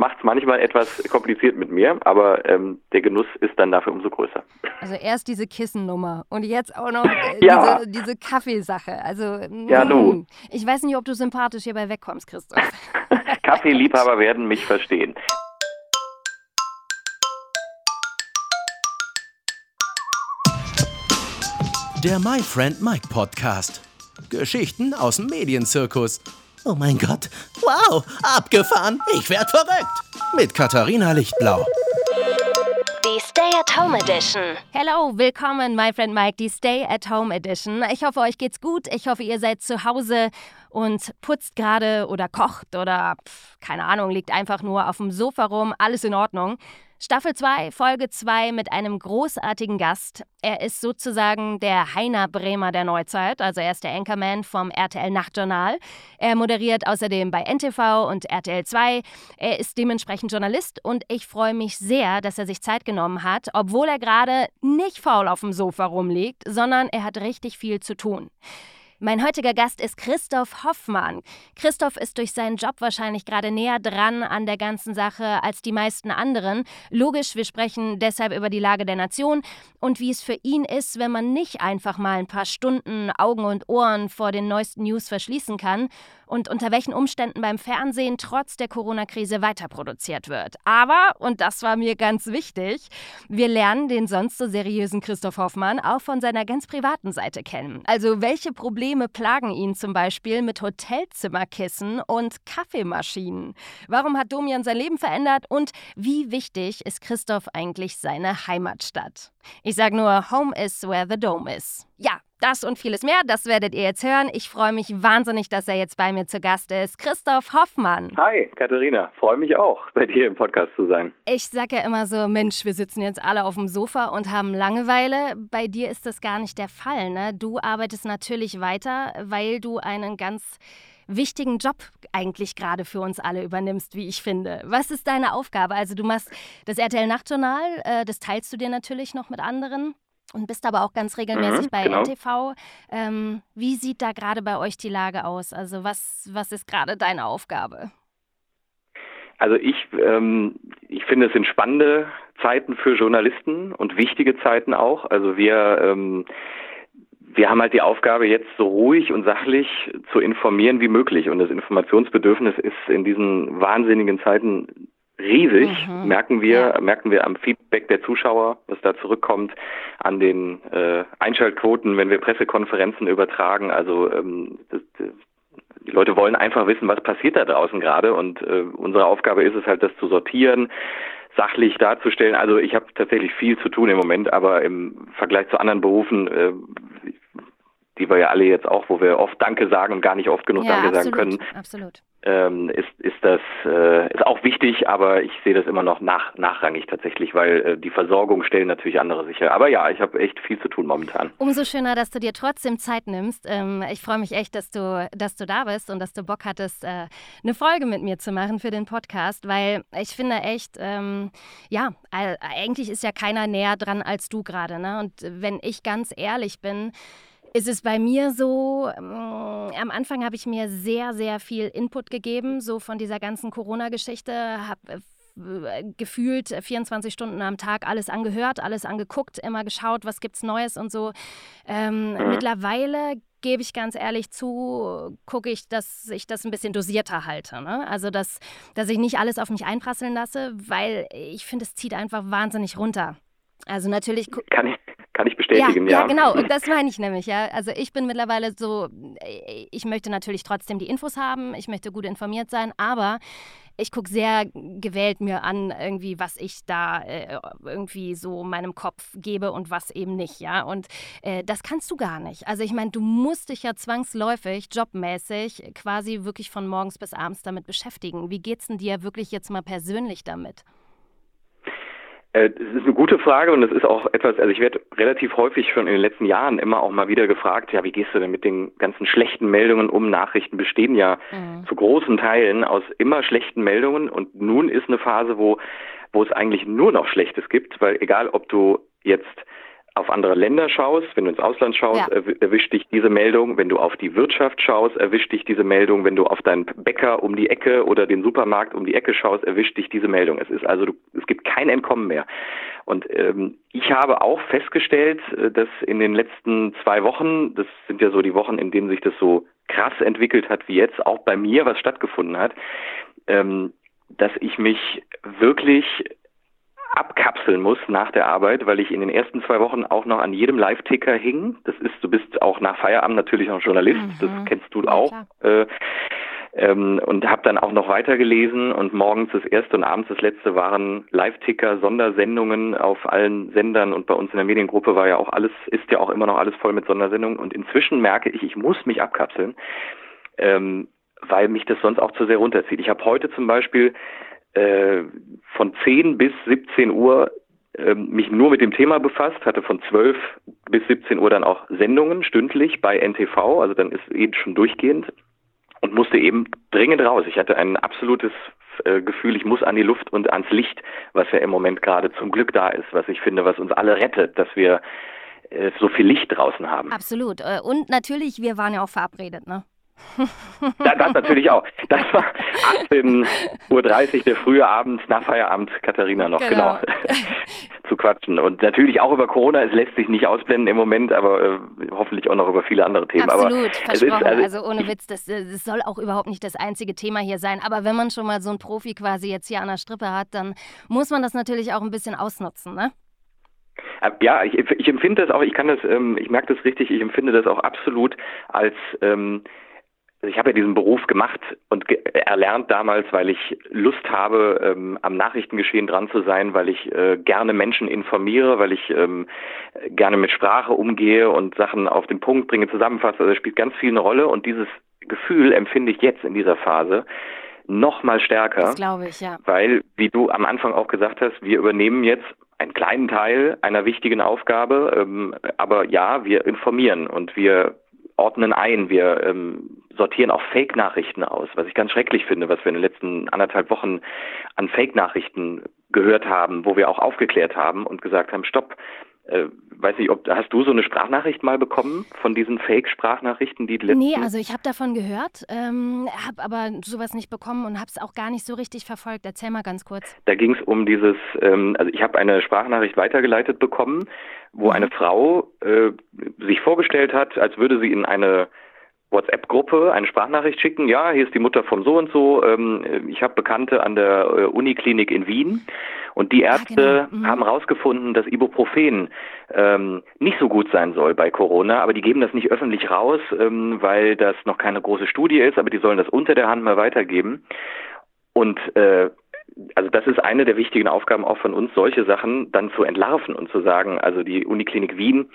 macht es manchmal etwas kompliziert mit mir, aber ähm, der Genuss ist dann dafür umso größer. Also erst diese Kissennummer und jetzt auch noch äh, ja. diese, diese Kaffeesache. Also ja, nu. Mm, ich weiß nicht, ob du sympathisch hierbei wegkommst, Christoph. Kaffeeliebhaber werden mich verstehen. Der My Friend Mike Podcast. Geschichten aus dem Medienzirkus. Oh mein Gott. Wow, abgefahren. Ich werd verrückt. Mit Katharina Lichtblau. Die Stay at Home Edition. Hello, willkommen, my friend Mike, die Stay at Home Edition. Ich hoffe, euch geht's gut. Ich hoffe, ihr seid zu Hause und putzt gerade oder kocht oder pf, keine Ahnung, liegt einfach nur auf dem Sofa rum. Alles in Ordnung. Staffel 2, Folge 2 mit einem großartigen Gast. Er ist sozusagen der Heiner Bremer der Neuzeit, also er ist der Anchorman vom RTL Nachtjournal. Er moderiert außerdem bei NTV und RTL 2. Er ist dementsprechend Journalist und ich freue mich sehr, dass er sich Zeit genommen hat, obwohl er gerade nicht faul auf dem Sofa rumliegt, sondern er hat richtig viel zu tun. Mein heutiger Gast ist Christoph Hoffmann. Christoph ist durch seinen Job wahrscheinlich gerade näher dran an der ganzen Sache als die meisten anderen. Logisch, wir sprechen deshalb über die Lage der Nation und wie es für ihn ist, wenn man nicht einfach mal ein paar Stunden Augen und Ohren vor den neuesten News verschließen kann und unter welchen Umständen beim Fernsehen trotz der Corona-Krise weiterproduziert wird. Aber, und das war mir ganz wichtig, wir lernen den sonst so seriösen Christoph Hoffmann auch von seiner ganz privaten Seite kennen. Also welche Probleme plagen ihn zum Beispiel mit Hotelzimmerkissen und Kaffeemaschinen? Warum hat Domian sein Leben verändert und wie wichtig ist Christoph eigentlich seine Heimatstadt? Ich sage nur, Home is where the dome is. Ja, das und vieles mehr, das werdet ihr jetzt hören. Ich freue mich wahnsinnig, dass er jetzt bei mir zu Gast ist. Christoph Hoffmann. Hi, Katharina. Freue mich auch, bei dir im Podcast zu sein. Ich sage ja immer so, Mensch, wir sitzen jetzt alle auf dem Sofa und haben Langeweile. Bei dir ist das gar nicht der Fall. Ne? Du arbeitest natürlich weiter, weil du einen ganz wichtigen Job eigentlich gerade für uns alle übernimmst, wie ich finde. Was ist deine Aufgabe? Also du machst das RTL Nachtjournal, äh, das teilst du dir natürlich noch mit anderen und bist aber auch ganz regelmäßig mhm, bei genau. NTV. Ähm, wie sieht da gerade bei euch die Lage aus? Also was, was ist gerade deine Aufgabe? Also ich, ähm, ich finde, es sind spannende Zeiten für Journalisten und wichtige Zeiten auch. Also wir, ähm, wir haben halt die Aufgabe, jetzt so ruhig und sachlich zu informieren wie möglich. Und das Informationsbedürfnis ist in diesen wahnsinnigen Zeiten riesig, mhm. merken wir, ja. merken wir am Feedback der Zuschauer, was da zurückkommt, an den äh, Einschaltquoten, wenn wir Pressekonferenzen übertragen. Also ähm, das, das, die Leute wollen einfach wissen, was passiert da draußen gerade und äh, unsere Aufgabe ist es halt, das zu sortieren, sachlich darzustellen. Also ich habe tatsächlich viel zu tun im Moment, aber im Vergleich zu anderen Berufen äh, die wir ja alle jetzt auch, wo wir oft Danke sagen und gar nicht oft genug ja, Danke absolut, sagen können, absolut. Ähm, ist, ist das äh, ist auch wichtig, aber ich sehe das immer noch nach, nachrangig tatsächlich, weil äh, die Versorgung stellen natürlich andere sicher. Aber ja, ich habe echt viel zu tun momentan. Umso schöner, dass du dir trotzdem Zeit nimmst. Ähm, ich freue mich echt, dass du, dass du da bist und dass du Bock hattest, äh, eine Folge mit mir zu machen für den Podcast, weil ich finde echt, ähm, ja, eigentlich ist ja keiner näher dran als du gerade. Ne? Und wenn ich ganz ehrlich bin, ist es bei mir so, ähm, am Anfang habe ich mir sehr, sehr viel Input gegeben, so von dieser ganzen Corona-Geschichte, habe äh, gefühlt 24 Stunden am Tag alles angehört, alles angeguckt, immer geschaut, was gibt's Neues und so. Ähm, mhm. Mittlerweile gebe ich ganz ehrlich zu, gucke ich, dass ich das ein bisschen dosierter halte. Ne? Also, dass, dass ich nicht alles auf mich einprasseln lasse, weil ich finde, es zieht einfach wahnsinnig runter. Also natürlich. Kann ich, kann ich bestätigen, ja. Ja, genau. Und das meine ich nämlich, ja. Also ich bin mittlerweile so, ich möchte natürlich trotzdem die Infos haben, ich möchte gut informiert sein, aber ich gucke sehr gewählt mir an, irgendwie, was ich da äh, irgendwie so meinem Kopf gebe und was eben nicht, ja. Und äh, das kannst du gar nicht. Also ich meine, du musst dich ja zwangsläufig, jobmäßig, quasi wirklich von morgens bis abends damit beschäftigen. Wie geht's denn dir wirklich jetzt mal persönlich damit? Äh, das ist eine gute Frage und es ist auch etwas, also ich werde relativ häufig schon in den letzten Jahren immer auch mal wieder gefragt, ja, wie gehst du denn mit den ganzen schlechten Meldungen um? Nachrichten bestehen ja mhm. zu großen Teilen aus immer schlechten Meldungen und nun ist eine Phase, wo, wo es eigentlich nur noch Schlechtes gibt, weil egal ob du jetzt auf andere Länder schaust, wenn du ins Ausland schaust, ja. erwischt dich diese Meldung. Wenn du auf die Wirtschaft schaust, erwischt dich diese Meldung. Wenn du auf deinen Bäcker um die Ecke oder den Supermarkt um die Ecke schaust, erwischt dich diese Meldung. Es ist also, es gibt kein Entkommen mehr. Und ähm, ich habe auch festgestellt, äh, dass in den letzten zwei Wochen, das sind ja so die Wochen, in denen sich das so krass entwickelt hat wie jetzt, auch bei mir was stattgefunden hat, ähm, dass ich mich wirklich abkapseln muss nach der Arbeit, weil ich in den ersten zwei Wochen auch noch an jedem Live-Ticker hing. Das ist, du bist auch nach Feierabend natürlich noch Journalist, mhm. das kennst du auch. Äh, ähm, und habe dann auch noch weitergelesen und morgens das erste und abends das letzte waren Live-Ticker, Sondersendungen auf allen Sendern und bei uns in der Mediengruppe war ja auch alles, ist ja auch immer noch alles voll mit Sondersendungen und inzwischen merke ich, ich muss mich abkapseln, ähm, weil mich das sonst auch zu sehr runterzieht. Ich habe heute zum Beispiel äh, von 10 bis 17 Uhr äh, mich nur mit dem Thema befasst, hatte von 12 bis 17 Uhr dann auch Sendungen stündlich bei NTV, also dann ist eben schon durchgehend und musste eben dringend raus. Ich hatte ein absolutes äh, Gefühl, ich muss an die Luft und ans Licht, was ja im Moment gerade zum Glück da ist, was ich finde, was uns alle rettet, dass wir äh, so viel Licht draußen haben. Absolut. Und natürlich, wir waren ja auch verabredet, ne? Ja, das natürlich auch. Das war 18.30 Uhr der frühe Abend nach Feierabend, Katharina noch, genau. genau. zu quatschen. Und natürlich auch über Corona, es lässt sich nicht ausblenden im Moment, aber äh, hoffentlich auch noch über viele andere Themen. Absolut, aber versprochen. Ist, also, also, ohne Witz, das, das soll auch überhaupt nicht das einzige Thema hier sein. Aber wenn man schon mal so einen Profi quasi jetzt hier an der Strippe hat, dann muss man das natürlich auch ein bisschen ausnutzen, ne? Äh, ja, ich, ich empfinde das auch, ich kann das, ähm, ich merke das richtig, ich empfinde das auch absolut als ähm, ich habe ja diesen Beruf gemacht und ge erlernt damals, weil ich Lust habe, ähm, am Nachrichtengeschehen dran zu sein, weil ich äh, gerne Menschen informiere, weil ich ähm, gerne mit Sprache umgehe und Sachen auf den Punkt bringe, zusammenfasse. Also es spielt ganz viel eine Rolle und dieses Gefühl empfinde ich jetzt in dieser Phase noch mal stärker. Das glaube ich, ja. Weil, wie du am Anfang auch gesagt hast, wir übernehmen jetzt einen kleinen Teil einer wichtigen Aufgabe, ähm, aber ja, wir informieren und wir ordnen ein, wir ähm, sortieren auch Fake-Nachrichten aus, was ich ganz schrecklich finde, was wir in den letzten anderthalb Wochen an Fake-Nachrichten gehört haben, wo wir auch aufgeklärt haben und gesagt haben, stopp, äh, weiß nicht, ob hast du so eine Sprachnachricht mal bekommen von diesen Fake-Sprachnachrichten, die letzten? Nee, also ich habe davon gehört, ähm, habe aber sowas nicht bekommen und habe es auch gar nicht so richtig verfolgt. Erzähl mal ganz kurz. Da ging es um dieses, ähm, also ich habe eine Sprachnachricht weitergeleitet bekommen, wo mhm. eine Frau äh, sich vorgestellt hat, als würde sie in eine WhatsApp-Gruppe eine Sprachnachricht schicken. Ja, hier ist die Mutter von so und so. Ähm, ich habe Bekannte an der äh, Uniklinik in Wien und die Ärzte genau. mhm. haben herausgefunden, dass Ibuprofen ähm, nicht so gut sein soll bei Corona, aber die geben das nicht öffentlich raus, ähm, weil das noch keine große Studie ist, aber die sollen das unter der Hand mal weitergeben. Und äh, also das ist eine der wichtigen Aufgaben auch von uns, solche Sachen dann zu entlarven und zu sagen, also die Uniklinik Wien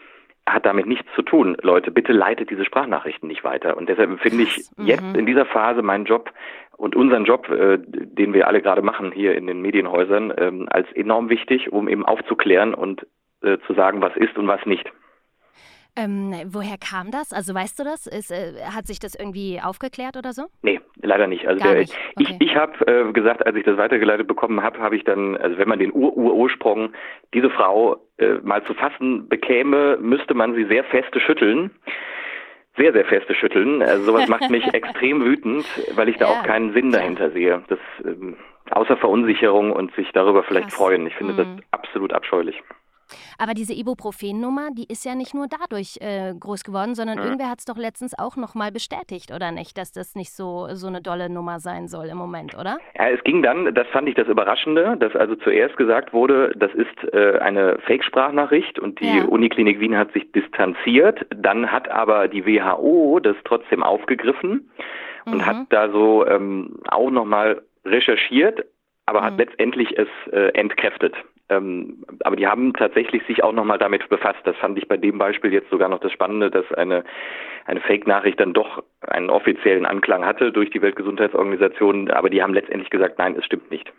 hat damit nichts zu tun. Leute, bitte leitet diese Sprachnachrichten nicht weiter. Und deshalb finde ich mhm. jetzt in dieser Phase meinen Job und unseren Job, äh, den wir alle gerade machen hier in den Medienhäusern, ähm, als enorm wichtig, um eben aufzuklären und äh, zu sagen, was ist und was nicht. Ähm, woher kam das? Also weißt du das? Ist, äh, hat sich das irgendwie aufgeklärt oder so? Nee, leider nicht. Also der, nicht. Okay. ich, ich habe äh, gesagt, als ich das weitergeleitet bekommen habe, habe ich dann, also wenn man den Ur-Ur-Ursprung diese Frau äh, mal zu fassen bekäme, müsste man sie sehr feste schütteln. Sehr, sehr feste schütteln. Also sowas macht mich extrem wütend, weil ich da ja. auch keinen Sinn dahinter sehe. Das ähm, außer Verunsicherung und sich darüber vielleicht Krass. freuen. Ich finde mhm. das absolut abscheulich. Aber diese Ibuprofen-Nummer, die ist ja nicht nur dadurch äh, groß geworden, sondern ja. irgendwer hat es doch letztens auch nochmal bestätigt, oder nicht? Dass das nicht so, so eine dolle Nummer sein soll im Moment, oder? Ja, es ging dann, das fand ich das Überraschende, dass also zuerst gesagt wurde, das ist äh, eine Fake-Sprachnachricht und die ja. Uniklinik Wien hat sich distanziert. Dann hat aber die WHO das trotzdem aufgegriffen und mhm. hat da so ähm, auch nochmal recherchiert, aber mhm. hat letztendlich es äh, entkräftet. Ähm, aber die haben tatsächlich sich auch nochmal damit befasst. Das fand ich bei dem Beispiel jetzt sogar noch das Spannende, dass eine, eine Fake-Nachricht dann doch einen offiziellen Anklang hatte durch die Weltgesundheitsorganisation. Aber die haben letztendlich gesagt, nein, es stimmt nicht.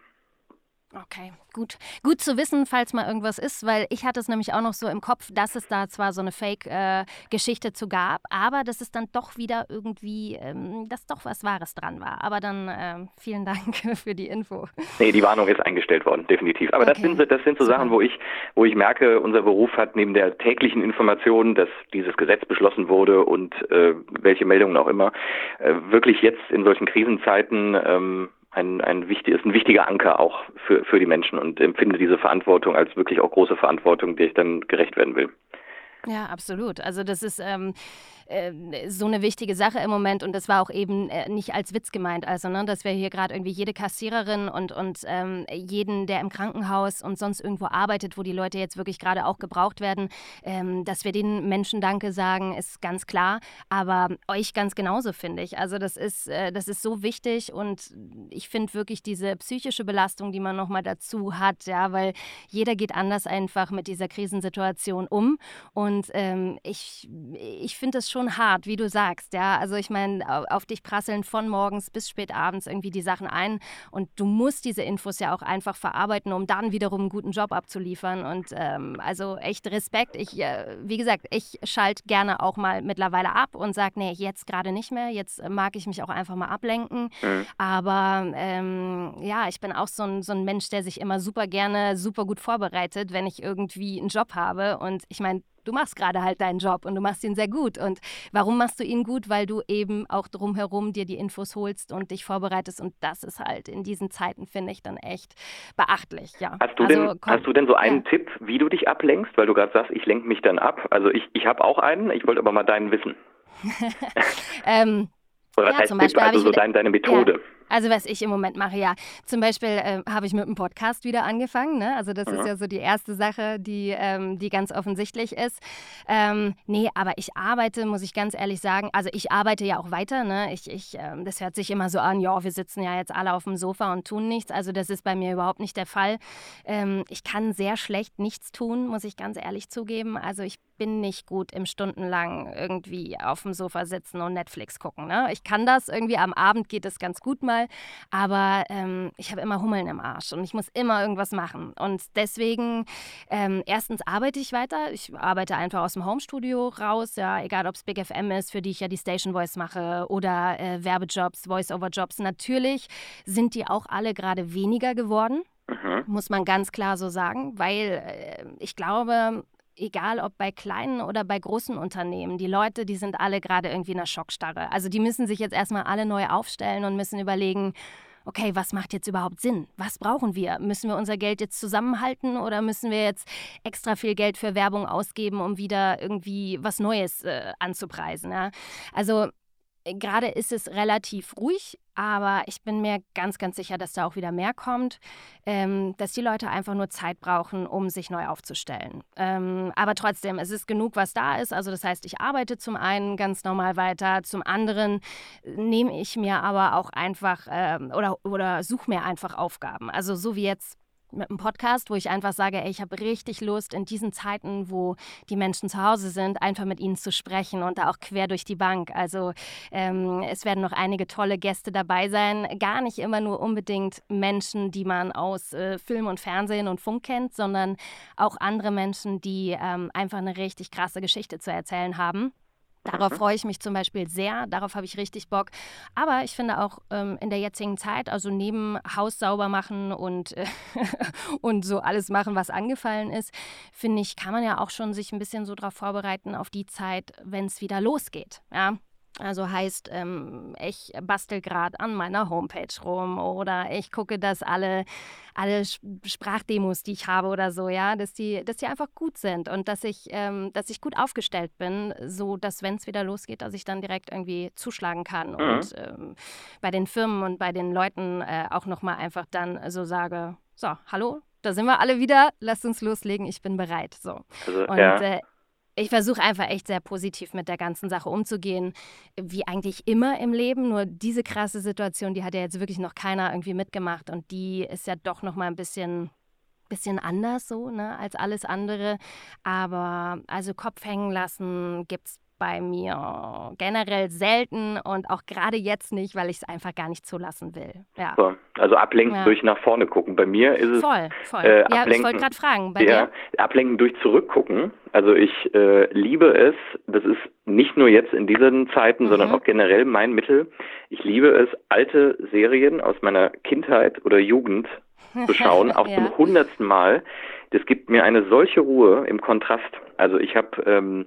Okay, gut. Gut zu wissen, falls mal irgendwas ist, weil ich hatte es nämlich auch noch so im Kopf, dass es da zwar so eine Fake-Geschichte äh, zu gab, aber dass es dann doch wieder irgendwie, ähm, dass doch was Wahres dran war. Aber dann ähm, vielen Dank für die Info. Nee, die Warnung ist eingestellt worden, definitiv. Aber okay. das sind, das sind so. Sachen, wo ich, wo ich merke, unser Beruf hat neben der täglichen Information, dass dieses Gesetz beschlossen wurde und äh, welche Meldungen auch immer, äh, wirklich jetzt in solchen Krisenzeiten ähm, ein, ein wichtig, ist ein wichtiger Anker auch für, für die Menschen und empfinde diese Verantwortung als wirklich auch große Verantwortung, der ich dann gerecht werden will. Ja, absolut. Also das ist ähm, äh, so eine wichtige Sache im Moment. Und das war auch eben äh, nicht als Witz gemeint, also ne, dass wir hier gerade irgendwie jede Kassiererin und, und ähm, jeden, der im Krankenhaus und sonst irgendwo arbeitet, wo die Leute jetzt wirklich gerade auch gebraucht werden, ähm, dass wir den Menschen Danke sagen, ist ganz klar, aber euch ganz genauso finde ich. Also das ist, äh, das ist so wichtig. Und ich finde wirklich diese psychische Belastung, die man nochmal dazu hat, ja, weil jeder geht anders einfach mit dieser Krisensituation um. Und ähm, ich, ich finde es schon schon hart, wie du sagst, ja. Also ich meine, auf dich prasseln von morgens bis spät abends irgendwie die Sachen ein und du musst diese Infos ja auch einfach verarbeiten, um dann wiederum einen guten Job abzuliefern. Und ähm, also echt Respekt. Ich, äh, wie gesagt, ich schalte gerne auch mal mittlerweile ab und sage, nee, jetzt gerade nicht mehr. Jetzt mag ich mich auch einfach mal ablenken. Mhm. Aber ähm, ja, ich bin auch so ein, so ein Mensch, der sich immer super gerne, super gut vorbereitet, wenn ich irgendwie einen Job habe. Und ich meine, du machst gerade halt deinen Job und du machst ihn sehr gut. Und warum machst du ihn gut? Weil du eben auch drumherum dir die Infos holst und dich vorbereitest. Und das ist halt in diesen Zeiten, finde ich, dann echt beachtlich. Ja. Hast, du also, denn, komm, hast du denn so einen ja. Tipp, wie du dich ablenkst? Weil du gerade sagst, ich lenke mich dann ab. Also ich, ich habe auch einen, ich wollte aber mal deinen wissen. ähm, Oder was ja, heißt Tipp? Also so dein, deine Methode. Ja. Also was ich im Moment mache, ja. Zum Beispiel äh, habe ich mit einem Podcast wieder angefangen. Ne? Also das ja. ist ja so die erste Sache, die, ähm, die ganz offensichtlich ist. Ähm, nee, aber ich arbeite, muss ich ganz ehrlich sagen. Also ich arbeite ja auch weiter. Ne? Ich, ich, ähm, das hört sich immer so an, ja, wir sitzen ja jetzt alle auf dem Sofa und tun nichts. Also das ist bei mir überhaupt nicht der Fall. Ähm, ich kann sehr schlecht nichts tun, muss ich ganz ehrlich zugeben. Also ich bin nicht gut im stundenlang irgendwie auf dem Sofa sitzen und Netflix gucken. Ne? Ich kann das irgendwie, am Abend geht es ganz gut mal. Aber ähm, ich habe immer Hummeln im Arsch und ich muss immer irgendwas machen. Und deswegen, ähm, erstens arbeite ich weiter. Ich arbeite einfach aus dem Homestudio raus, ja, egal ob es Big FM ist, für die ich ja die Station Voice mache oder äh, Werbejobs, Voice-Over-Jobs. Natürlich sind die auch alle gerade weniger geworden. Mhm. Muss man ganz klar so sagen, weil äh, ich glaube, egal ob bei kleinen oder bei großen Unternehmen, die Leute, die sind alle gerade irgendwie in einer Schockstarre. Also die müssen sich jetzt erstmal alle neu aufstellen und müssen überlegen, okay, was macht jetzt überhaupt Sinn? Was brauchen wir? Müssen wir unser Geld jetzt zusammenhalten oder müssen wir jetzt extra viel Geld für Werbung ausgeben, um wieder irgendwie was Neues äh, anzupreisen? Ja? Also gerade ist es relativ ruhig, aber ich bin mir ganz, ganz sicher, dass da auch wieder mehr kommt, ähm, dass die Leute einfach nur Zeit brauchen, um sich neu aufzustellen. Ähm, aber trotzdem, es ist genug, was da ist. Also das heißt, ich arbeite zum einen ganz normal weiter, zum anderen nehme ich mir aber auch einfach ähm, oder, oder suche mir einfach Aufgaben. Also so wie jetzt mit einem Podcast, wo ich einfach sage, ey, ich habe richtig Lust, in diesen Zeiten, wo die Menschen zu Hause sind, einfach mit ihnen zu sprechen und da auch quer durch die Bank. Also ähm, es werden noch einige tolle Gäste dabei sein. Gar nicht immer nur unbedingt Menschen, die man aus äh, Film und Fernsehen und Funk kennt, sondern auch andere Menschen, die ähm, einfach eine richtig krasse Geschichte zu erzählen haben. Darauf mhm. freue ich mich zum Beispiel sehr, darauf habe ich richtig Bock. Aber ich finde auch ähm, in der jetzigen Zeit, also neben Haus sauber machen und, äh, und so alles machen, was angefallen ist, finde ich, kann man ja auch schon sich ein bisschen so darauf vorbereiten, auf die Zeit, wenn es wieder losgeht. Ja? Also heißt, ähm, ich bastel gerade an meiner Homepage rum oder ich gucke, dass alle, alle Sprachdemos, die ich habe oder so, ja, dass die, dass die einfach gut sind und dass ich, ähm, dass ich gut aufgestellt bin, so dass, wenn es wieder losgeht, dass ich dann direkt irgendwie zuschlagen kann mhm. und ähm, bei den Firmen und bei den Leuten äh, auch nochmal einfach dann so sage, so, hallo, da sind wir alle wieder, lasst uns loslegen, ich bin bereit. So. Also, und ja. äh, ich versuche einfach echt sehr positiv mit der ganzen Sache umzugehen, wie eigentlich immer im Leben. Nur diese krasse Situation, die hat ja jetzt wirklich noch keiner irgendwie mitgemacht und die ist ja doch noch mal ein bisschen bisschen anders so, ne, als alles andere. Aber also Kopf hängen lassen gibt's bei mir generell selten und auch gerade jetzt nicht, weil ich es einfach gar nicht zulassen will. Ja. So, also ablenken ja. durch nach vorne gucken. Bei mir ist es. Voll, voll. Äh, ja, ich wollte gerade fragen. Bei ja, dir? ablenken durch zurückgucken. Also ich äh, liebe es, das ist nicht nur jetzt in diesen Zeiten, mhm. sondern auch generell mein Mittel. Ich liebe es, alte Serien aus meiner Kindheit oder Jugend zu schauen, auch ja. zum hundertsten Mal. Das gibt mir eine solche Ruhe im Kontrast. Also ich habe ähm,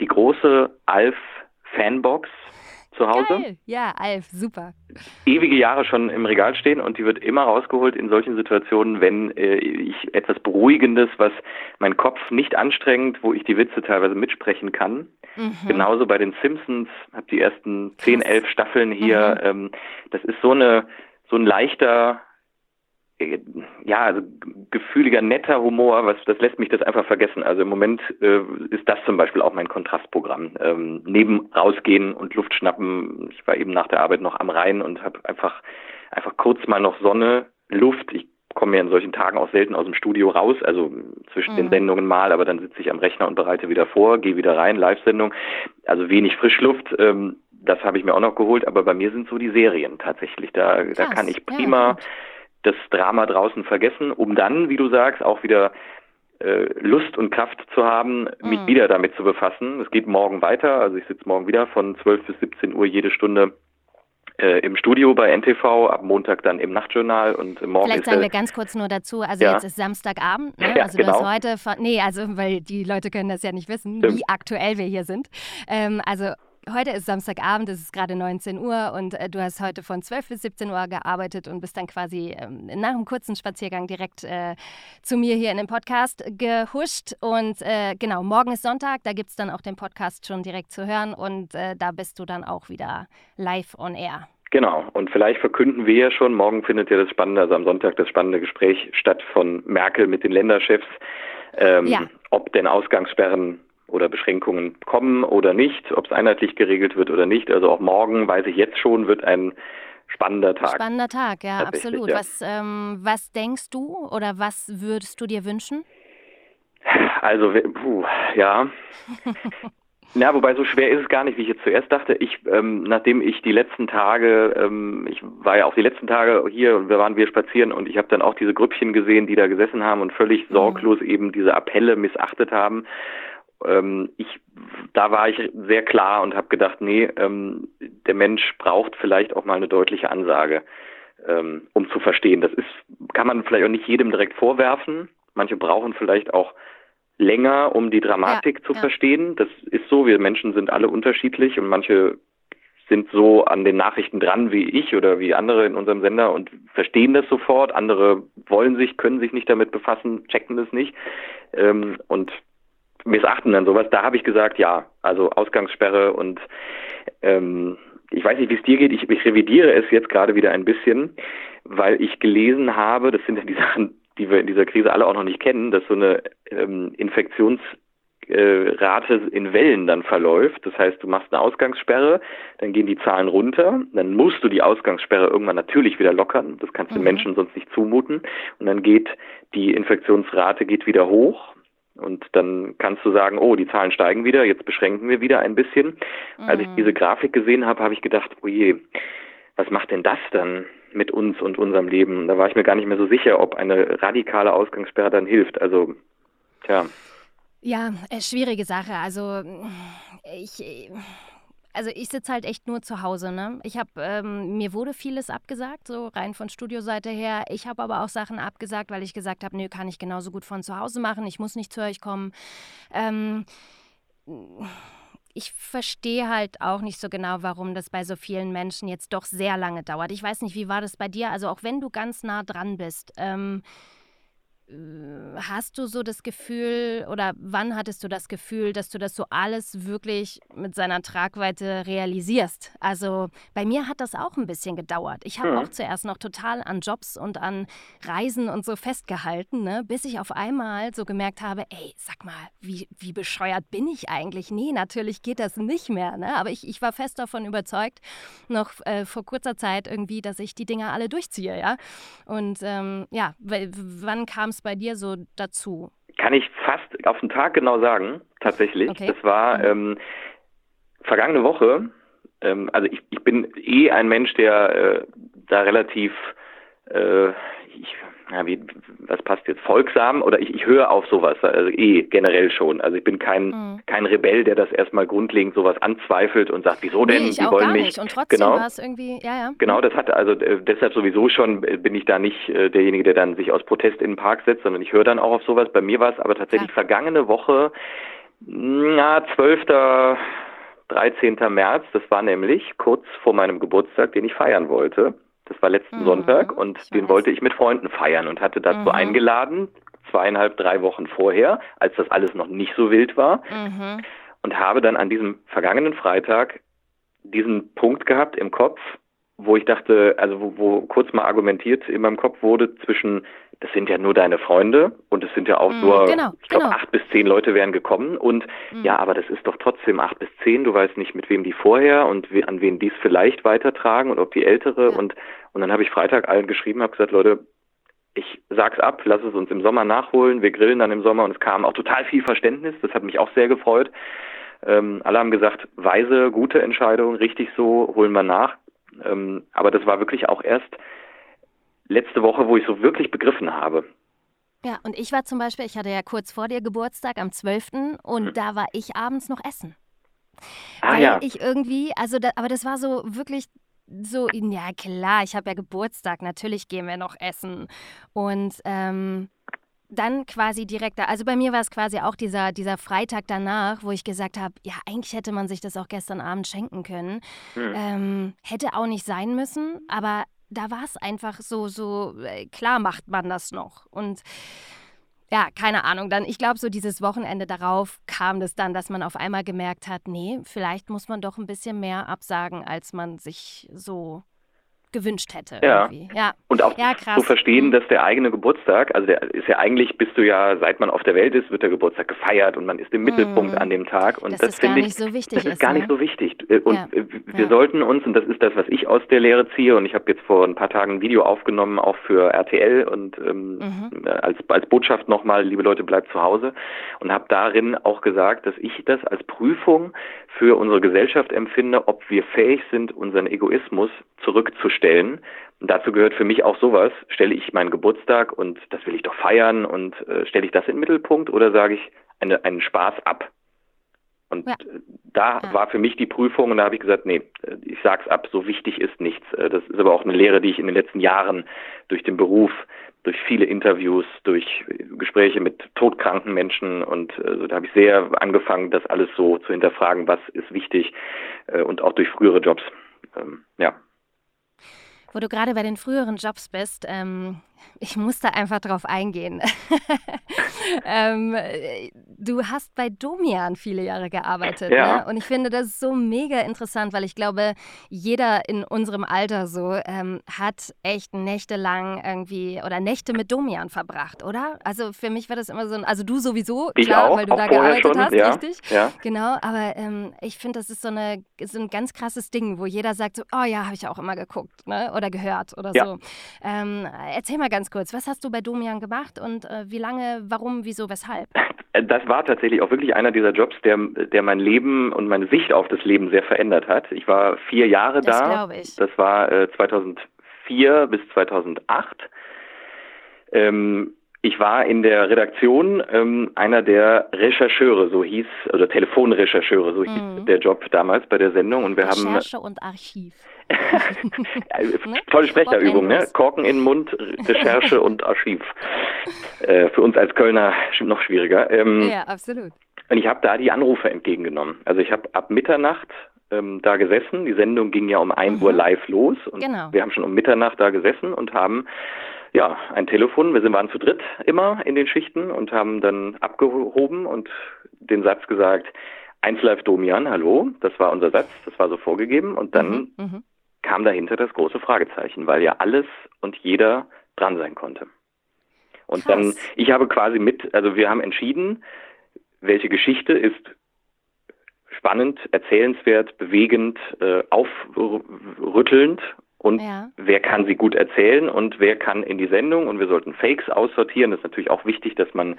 die große Alf-Fanbox zu Hause. Geil. Ja, Alf, super. Ewige Jahre schon im Regal stehen und die wird immer rausgeholt in solchen Situationen, wenn äh, ich etwas Beruhigendes, was mein Kopf nicht anstrengt, wo ich die Witze teilweise mitsprechen kann. Mhm. Genauso bei den Simpsons, habe die ersten zehn, elf Staffeln hier. Mhm. Ähm, das ist so eine so ein leichter ja, also gefühliger, netter Humor, was das lässt mich das einfach vergessen. Also im Moment äh, ist das zum Beispiel auch mein Kontrastprogramm. Ähm, neben rausgehen und Luft schnappen. Ich war eben nach der Arbeit noch am Rhein und habe einfach einfach kurz mal noch Sonne, Luft. Ich komme ja in solchen Tagen auch selten aus dem Studio raus, also zwischen mhm. den Sendungen mal, aber dann sitze ich am Rechner und bereite wieder vor, gehe wieder rein, Live-Sendung. Also wenig Frischluft. Ähm, das habe ich mir auch noch geholt, aber bei mir sind so die Serien tatsächlich. Da, da kann ich prima ja, das Drama draußen vergessen, um dann, wie du sagst, auch wieder äh, Lust und Kraft zu haben, mich mhm. wieder damit zu befassen. Es geht morgen weiter, also ich sitze morgen wieder von 12 bis 17 Uhr jede Stunde äh, im Studio bei NTV, ab Montag dann im Nachtjournal und morgen Vielleicht sagen wir ganz kurz nur dazu, also ja. jetzt ist Samstagabend, ne? ja, also genau. du hast heute, von, nee, also weil die Leute können das ja nicht wissen, Stimmt. wie aktuell wir hier sind. Ähm, also Heute ist Samstagabend, es ist gerade 19 Uhr und äh, du hast heute von 12 bis 17 Uhr gearbeitet und bist dann quasi ähm, nach einem kurzen Spaziergang direkt äh, zu mir hier in den Podcast gehuscht. Und äh, genau, morgen ist Sonntag, da gibt es dann auch den Podcast schon direkt zu hören und äh, da bist du dann auch wieder live on air. Genau, und vielleicht verkünden wir ja schon, morgen findet ja das spannende, also am Sonntag das spannende Gespräch statt von Merkel mit den Länderchefs, ähm, ja. ob denn Ausgangssperren oder Beschränkungen kommen oder nicht, ob es einheitlich geregelt wird oder nicht. Also auch morgen, weiß ich jetzt schon, wird ein spannender Tag. Spannender Tag, ja, absolut. Ja. Was, ähm, was denkst du oder was würdest du dir wünschen? Also, puh, ja. Ja, wobei so schwer ist es gar nicht, wie ich jetzt zuerst dachte. Ich, ähm, nachdem ich die letzten Tage, ähm, ich war ja auch die letzten Tage hier und wir waren wir spazieren und ich habe dann auch diese Grüppchen gesehen, die da gesessen haben und völlig mhm. sorglos eben diese Appelle missachtet haben ähm, ich, da war ich sehr klar und habe gedacht, nee, ähm, der Mensch braucht vielleicht auch mal eine deutliche Ansage, ähm, um zu verstehen. Das ist, kann man vielleicht auch nicht jedem direkt vorwerfen. Manche brauchen vielleicht auch länger, um die Dramatik ja, zu ja. verstehen. Das ist so. Wir Menschen sind alle unterschiedlich und manche sind so an den Nachrichten dran wie ich oder wie andere in unserem Sender und verstehen das sofort. Andere wollen sich, können sich nicht damit befassen, checken das nicht. Ähm, und missachten dann sowas. Da habe ich gesagt, ja, also Ausgangssperre und ähm, ich weiß nicht, wie es dir geht. Ich, ich revidiere es jetzt gerade wieder ein bisschen, weil ich gelesen habe, das sind ja die Sachen, die wir in dieser Krise alle auch noch nicht kennen, dass so eine ähm, Infektionsrate in Wellen dann verläuft. Das heißt, du machst eine Ausgangssperre, dann gehen die Zahlen runter, dann musst du die Ausgangssperre irgendwann natürlich wieder lockern. Das kannst du mhm. den Menschen sonst nicht zumuten. Und dann geht die Infektionsrate geht wieder hoch und dann kannst du sagen, oh, die Zahlen steigen wieder, jetzt beschränken wir wieder ein bisschen. Mhm. Als ich mhm. diese Grafik gesehen habe, habe ich gedacht, oh je, was macht denn das dann mit uns und unserem Leben? Da war ich mir gar nicht mehr so sicher, ob eine radikale Ausgangssperre dann hilft. Also, tja. Ja, äh, schwierige Sache. Also, ich also ich sitze halt echt nur zu Hause. Ne? Ich habe, ähm, mir wurde vieles abgesagt, so rein von Studioseite her. Ich habe aber auch Sachen abgesagt, weil ich gesagt habe, nö, kann ich genauso gut von zu Hause machen. Ich muss nicht zu euch kommen. Ähm, ich verstehe halt auch nicht so genau, warum das bei so vielen Menschen jetzt doch sehr lange dauert. Ich weiß nicht, wie war das bei dir? Also auch wenn du ganz nah dran bist. Ähm, äh, hast du so das Gefühl oder wann hattest du das Gefühl, dass du das so alles wirklich mit seiner Tragweite realisierst? Also bei mir hat das auch ein bisschen gedauert. Ich habe mhm. auch zuerst noch total an Jobs und an Reisen und so festgehalten, ne? bis ich auf einmal so gemerkt habe, ey, sag mal, wie, wie bescheuert bin ich eigentlich? Nee, natürlich geht das nicht mehr. Ne? Aber ich, ich war fest davon überzeugt, noch äh, vor kurzer Zeit irgendwie, dass ich die Dinger alle durchziehe. Ja? Und ähm, ja, wann kam es bei dir so dazu? Kann ich fast auf den Tag genau sagen, tatsächlich. Okay. Das war, mhm. ähm, vergangene Woche, ähm, also ich, ich bin eh ein Mensch, der äh, da relativ, äh, ich, ja, wie, was passt jetzt, folgsam oder ich, ich höre auf sowas, also eh generell schon. Also ich bin kein, mhm. kein Rebell, der das erstmal grundlegend sowas anzweifelt und sagt, wieso denn, nee, ich die auch wollen gar mich. Nicht. Und trotzdem genau, war es irgendwie, ja, ja. Genau, das hat also äh, deshalb sowieso schon äh, bin ich da nicht äh, derjenige, der dann sich aus Protest in den Park setzt, sondern ich höre dann auch auf sowas. Bei mir war es aber tatsächlich ja. vergangene Woche, na, 12. 13. März, das war nämlich kurz vor meinem Geburtstag, den ich feiern wollte. Das war letzten mhm, Sonntag und den weiß. wollte ich mit Freunden feiern und hatte dazu mhm. eingeladen, zweieinhalb, drei Wochen vorher, als das alles noch nicht so wild war. Mhm. Und habe dann an diesem vergangenen Freitag diesen Punkt gehabt im Kopf, wo ich dachte, also wo, wo kurz mal argumentiert in meinem Kopf wurde zwischen, das sind ja nur deine Freunde und es sind ja auch mm, nur, genau, ich glaube, genau. acht bis zehn Leute wären gekommen und mm. ja, aber das ist doch trotzdem acht bis zehn, du weißt nicht, mit wem die vorher und wie, an wen die es vielleicht weitertragen und ob die ältere ja. und, und dann habe ich Freitag allen geschrieben, habe gesagt, Leute, ich sag's ab, lass es uns im Sommer nachholen, wir grillen dann im Sommer und es kam auch total viel Verständnis, das hat mich auch sehr gefreut. Ähm, alle haben gesagt, weise, gute Entscheidung, richtig so, holen wir nach. Ähm, aber das war wirklich auch erst letzte Woche, wo ich so wirklich begriffen habe. Ja, und ich war zum Beispiel, ich hatte ja kurz vor dir Geburtstag am 12. und hm. da war ich abends noch essen. Ah, Weil ja. ich irgendwie, also, da, aber das war so wirklich so, ja klar, ich habe ja Geburtstag, natürlich gehen wir noch essen. Und ähm, dann quasi direkt da, also bei mir war es quasi auch dieser, dieser Freitag danach, wo ich gesagt habe, ja, eigentlich hätte man sich das auch gestern Abend schenken können. Hm. Ähm, hätte auch nicht sein müssen, aber da war es einfach so, so, äh, klar macht man das noch. Und ja, keine Ahnung. Dann, ich glaube, so dieses Wochenende darauf kam das dann, dass man auf einmal gemerkt hat, nee, vielleicht muss man doch ein bisschen mehr absagen, als man sich so gewünscht hätte. Ja. ja. Und auch ja, zu verstehen, dass der eigene Geburtstag, also der ist ja eigentlich, bist du ja, seit man auf der Welt ist, wird der Geburtstag gefeiert und man ist im mhm. Mittelpunkt an dem Tag. Und das, das finde ich, so wichtig das ist, ist gar ne? nicht so wichtig. Äh, und ja. wir ja. sollten uns, und das ist das, was ich aus der Lehre ziehe, und ich habe jetzt vor ein paar Tagen ein Video aufgenommen, auch für RTL und ähm, mhm. als, als Botschaft nochmal, liebe Leute, bleibt zu Hause, und habe darin auch gesagt, dass ich das als Prüfung für unsere Gesellschaft empfinde, ob wir fähig sind, unseren Egoismus zurückzustellen. Und dazu gehört für mich auch sowas. Stelle ich meinen Geburtstag und das will ich doch feiern und äh, stelle ich das in den Mittelpunkt oder sage ich eine, einen Spaß ab? Und ja. da ja. war für mich die Prüfung und da habe ich gesagt, nee, ich sag's ab, so wichtig ist nichts. Äh, das ist aber auch eine Lehre, die ich in den letzten Jahren durch den Beruf, durch viele Interviews, durch Gespräche mit todkranken Menschen und also da habe ich sehr angefangen, das alles so zu hinterfragen, was ist wichtig äh, und auch durch frühere Jobs. Ähm, ja. Wo du gerade bei den früheren Jobs bist, ähm, ich muss da einfach drauf eingehen. ähm, du hast bei Domian viele Jahre gearbeitet. Ja. Ne? Und ich finde das so mega interessant, weil ich glaube, jeder in unserem Alter so ähm, hat echt nächtelang irgendwie oder Nächte mit Domian verbracht, oder? Also für mich war das immer so ein, also du sowieso, ich klar, auch, weil du da gearbeitet schon, hast, ja, richtig? Ja. Genau, aber ähm, ich finde, das ist so, eine, so ein ganz krasses Ding, wo jeder sagt so, oh ja, habe ich auch immer geguckt ne? oder gehört oder so. Ähm, erzähl mal ganz kurz, was hast du bei Domian gemacht und äh, wie lange, warum, wieso, weshalb? Das war tatsächlich auch wirklich einer dieser Jobs, der, der mein Leben und meine Sicht auf das Leben sehr verändert hat. Ich war vier Jahre das da. Ich. Das war äh, 2004 bis 2008. Ähm, ich war in der Redaktion ähm, einer der Rechercheure, so hieß, oder Telefonrechercheure, so mhm. hieß der Job damals bei der Sendung. Und wir Recherche haben und Archiv. ne? Tolle Sprecherübung, ne? Korken in den Mund, Recherche und Archiv. Äh, für uns als Kölner noch schwieriger. Ähm, ja, absolut. Und ich habe da die Anrufe entgegengenommen. Also ich habe ab Mitternacht ähm, da gesessen. Die Sendung ging ja um 1 mhm. Uhr live los. Und genau. wir haben schon um Mitternacht da gesessen und haben ja, ein Telefon. Wir waren zu dritt immer in den Schichten und haben dann abgehoben und den Satz gesagt, 1 Live Domian, hallo, das war unser Satz, das war so vorgegeben und dann mhm, mhm, kam dahinter das große Fragezeichen, weil ja alles und jeder dran sein konnte. Und Krass. dann, ich habe quasi mit, also wir haben entschieden, welche Geschichte ist spannend, erzählenswert, bewegend, äh, aufrüttelnd und ja. wer kann sie gut erzählen und wer kann in die Sendung und wir sollten Fakes aussortieren. Das ist natürlich auch wichtig, dass man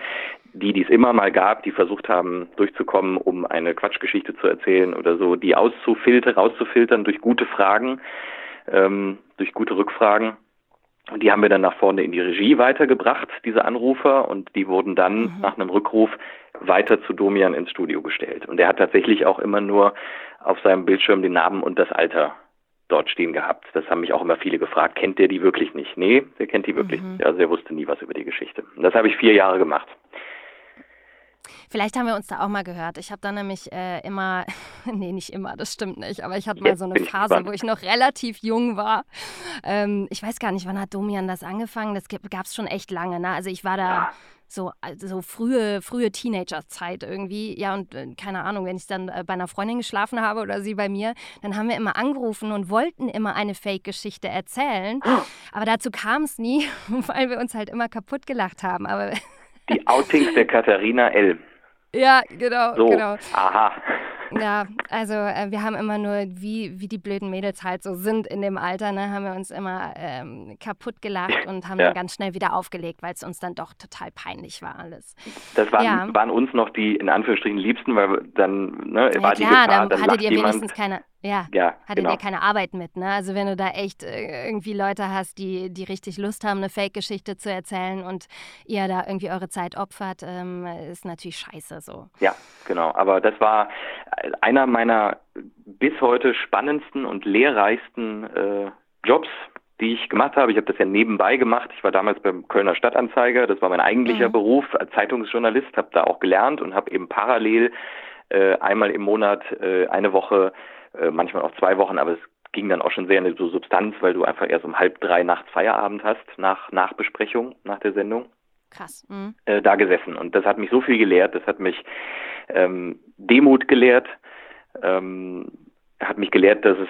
die, die es immer mal gab, die versucht haben durchzukommen, um eine Quatschgeschichte zu erzählen oder so, die auszufiltern, rauszufiltern durch gute Fragen, ähm, durch gute Rückfragen. Und die haben wir dann nach vorne in die Regie weitergebracht, diese Anrufer, und die wurden dann mhm. nach einem Rückruf weiter zu Domian ins Studio gestellt. Und er hat tatsächlich auch immer nur auf seinem Bildschirm den Namen und das Alter dort stehen gehabt. Das haben mich auch immer viele gefragt. Kennt der die wirklich nicht? Nee, der kennt die wirklich mhm. nicht. Also er wusste nie was über die Geschichte. Und das habe ich vier Jahre gemacht. Vielleicht haben wir uns da auch mal gehört. Ich habe da nämlich äh, immer, nee, nicht immer, das stimmt nicht, aber ich hatte mal so eine Phase, wo ich noch relativ jung war. Ähm, ich weiß gar nicht, wann hat Domian das angefangen? Das gab es schon echt lange. Ne? Also ich war da. Ja so, also frühe, frühe Teenagerzeit irgendwie. Ja, und äh, keine Ahnung, wenn ich dann äh, bei einer Freundin geschlafen habe oder sie bei mir, dann haben wir immer angerufen und wollten immer eine Fake-Geschichte erzählen. Aber dazu kam es nie, weil wir uns halt immer kaputt gelacht haben. Aber Die Outings der Katharina L. Ja, genau, so. genau. Aha. Ja, also äh, wir haben immer nur, wie, wie die blöden Mädels halt so sind in dem Alter, ne, haben wir uns immer ähm, kaputt gelacht und haben ja. dann ganz schnell wieder aufgelegt, weil es uns dann doch total peinlich war alles. Das waren, ja. waren uns noch die in Anführungsstrichen Liebsten, weil dann ne, ja, war klar, die Gefahr, dann, dann hattet ihr jemand, wenigstens keine, ja, ja hattet genau. ihr keine Arbeit mit, ne? Also wenn du da echt äh, irgendwie Leute hast, die, die richtig Lust haben, eine Fake-Geschichte zu erzählen und ihr da irgendwie eure Zeit opfert, ähm, ist natürlich scheiße so. Ja, genau. Aber das war einer meiner bis heute spannendsten und lehrreichsten äh, Jobs, die ich gemacht habe. Ich habe das ja nebenbei gemacht. Ich war damals beim Kölner Stadtanzeiger. Das war mein eigentlicher mhm. Beruf als Zeitungsjournalist. Habe da auch gelernt und habe eben parallel äh, einmal im Monat äh, eine Woche, äh, manchmal auch zwei Wochen, aber es ging dann auch schon sehr in die Substanz, weil du einfach erst um halb drei nachts Feierabend hast, nach Nachbesprechung, nach der Sendung. Krass. Mhm. Äh, da gesessen. Und das hat mich so viel gelehrt. Das hat mich ähm, Demut gelehrt, ähm, hat mich gelehrt, dass es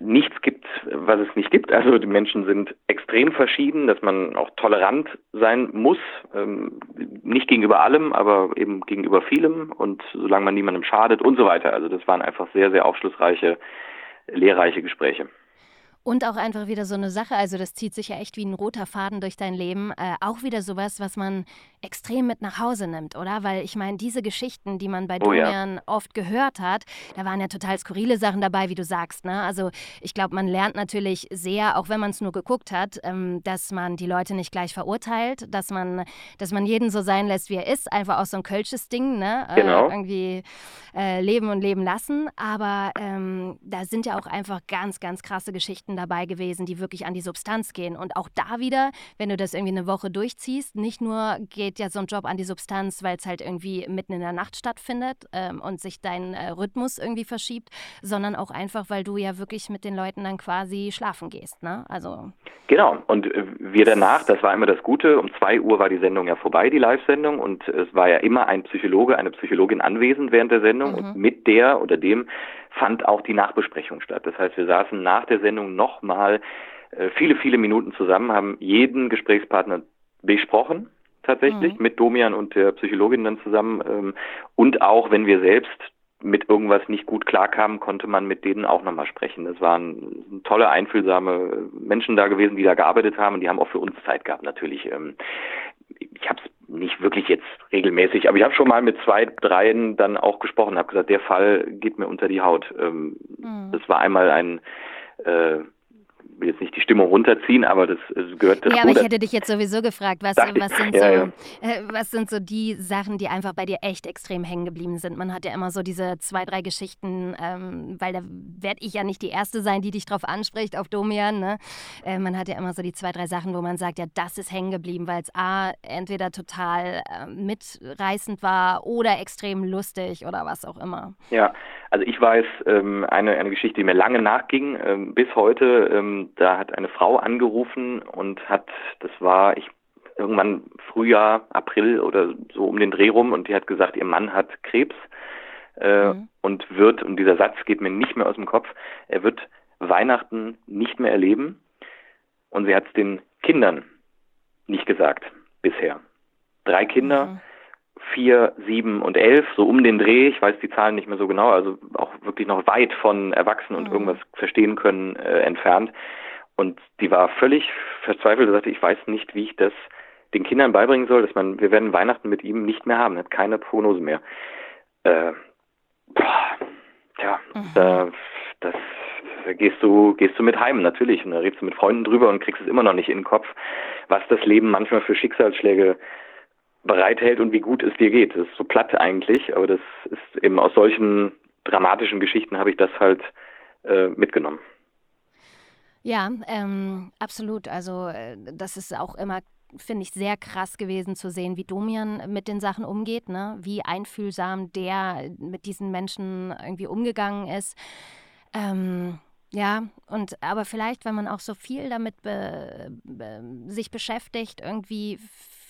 nichts gibt, was es nicht gibt. Also die Menschen sind extrem verschieden, dass man auch tolerant sein muss, ähm, nicht gegenüber allem, aber eben gegenüber vielem und solange man niemandem schadet und so weiter. Also das waren einfach sehr, sehr aufschlussreiche, lehrreiche Gespräche. Und auch einfach wieder so eine Sache, also das zieht sich ja echt wie ein roter Faden durch dein Leben. Äh, auch wieder sowas, was man extrem mit nach Hause nimmt, oder? Weil ich meine, diese Geschichten, die man bei oh, Dorian ja. oft gehört hat, da waren ja total skurrile Sachen dabei, wie du sagst. Ne? Also ich glaube, man lernt natürlich sehr, auch wenn man es nur geguckt hat, ähm, dass man die Leute nicht gleich verurteilt, dass man, dass man jeden so sein lässt, wie er ist. Einfach auch so ein kölsches Ding, ne? Äh, genau. Irgendwie äh, leben und leben lassen. Aber ähm, da sind ja auch einfach ganz, ganz krasse Geschichten Geschichten dabei gewesen, die wirklich an die Substanz gehen. Und auch da wieder, wenn du das irgendwie eine Woche durchziehst, nicht nur geht ja so ein Job an die Substanz, weil es halt irgendwie mitten in der Nacht stattfindet ähm, und sich dein äh, Rhythmus irgendwie verschiebt, sondern auch einfach, weil du ja wirklich mit den Leuten dann quasi schlafen gehst. Ne? Also genau. Und äh, wir danach, das war immer das Gute, um zwei Uhr war die Sendung ja vorbei, die Live-Sendung, und es war ja immer ein Psychologe, eine Psychologin anwesend während der Sendung mhm. und mit der oder dem fand auch die Nachbesprechung statt. Das heißt, wir saßen nach der Sendung nochmal äh, viele, viele Minuten zusammen, haben jeden Gesprächspartner besprochen, tatsächlich, mhm. mit Domian und der Psychologin dann zusammen. Ähm, und auch, wenn wir selbst mit irgendwas nicht gut klarkamen, konnte man mit denen auch nochmal sprechen. Das waren tolle, einfühlsame Menschen da gewesen, die da gearbeitet haben und die haben auch für uns Zeit gehabt natürlich. Ähm, ich habe es nicht wirklich jetzt regelmäßig, aber ich habe schon mal mit zwei, dreien dann auch gesprochen, habe gesagt, der Fall geht mir unter die Haut. Ähm, mhm. Das war einmal ein äh, will jetzt nicht die Stimmung runterziehen, aber das, gehört dazu. Ja, aber ich hätte dich jetzt sowieso gefragt, was, was, sind, so, ja. Äh, was sind so die Sachen, die einfach bei dir echt extrem hängen geblieben sind? Man hat ja immer so diese zwei, drei Geschichten, ähm, weil da werde ich ja nicht die Erste sein, die dich drauf anspricht, auf Domian. Ne? Äh, man hat ja immer so die zwei, drei Sachen, wo man sagt, ja, das ist hängen geblieben, weil es A, entweder total äh, mitreißend war oder extrem lustig oder was auch immer. Ja, also ich weiß ähm, eine, eine Geschichte, die mir lange nachging, ähm, bis heute. Ähm, da hat eine Frau angerufen und hat, das war ich irgendwann Frühjahr, April oder so um den Dreh rum und die hat gesagt, ihr Mann hat Krebs äh, mhm. und wird, und dieser Satz geht mir nicht mehr aus dem Kopf, er wird Weihnachten nicht mehr erleben und sie hat es den Kindern nicht gesagt bisher. Drei Kinder. Mhm vier, sieben und elf, so um den Dreh. Ich weiß die Zahlen nicht mehr so genau, also auch wirklich noch weit von erwachsen und mhm. irgendwas verstehen können äh, entfernt. Und die war völlig verzweifelt und sagte, ich weiß nicht, wie ich das den Kindern beibringen soll, dass man, wir werden Weihnachten mit ihm nicht mehr haben, hat keine Prognose mehr. Äh, boah, ja, mhm. da, das gehst du, gehst du mit heim, natürlich. Und da redest du mit Freunden drüber und kriegst es immer noch nicht in den Kopf, was das Leben manchmal für Schicksalsschläge bereithält und wie gut es dir geht. Das ist so platt eigentlich, aber das ist eben aus solchen dramatischen Geschichten habe ich das halt äh, mitgenommen. Ja, ähm, absolut. Also äh, das ist auch immer finde ich sehr krass gewesen zu sehen, wie Domian mit den Sachen umgeht, ne? wie einfühlsam der mit diesen Menschen irgendwie umgegangen ist. Ähm, ja, und aber vielleicht, wenn man auch so viel damit be, be, sich beschäftigt, irgendwie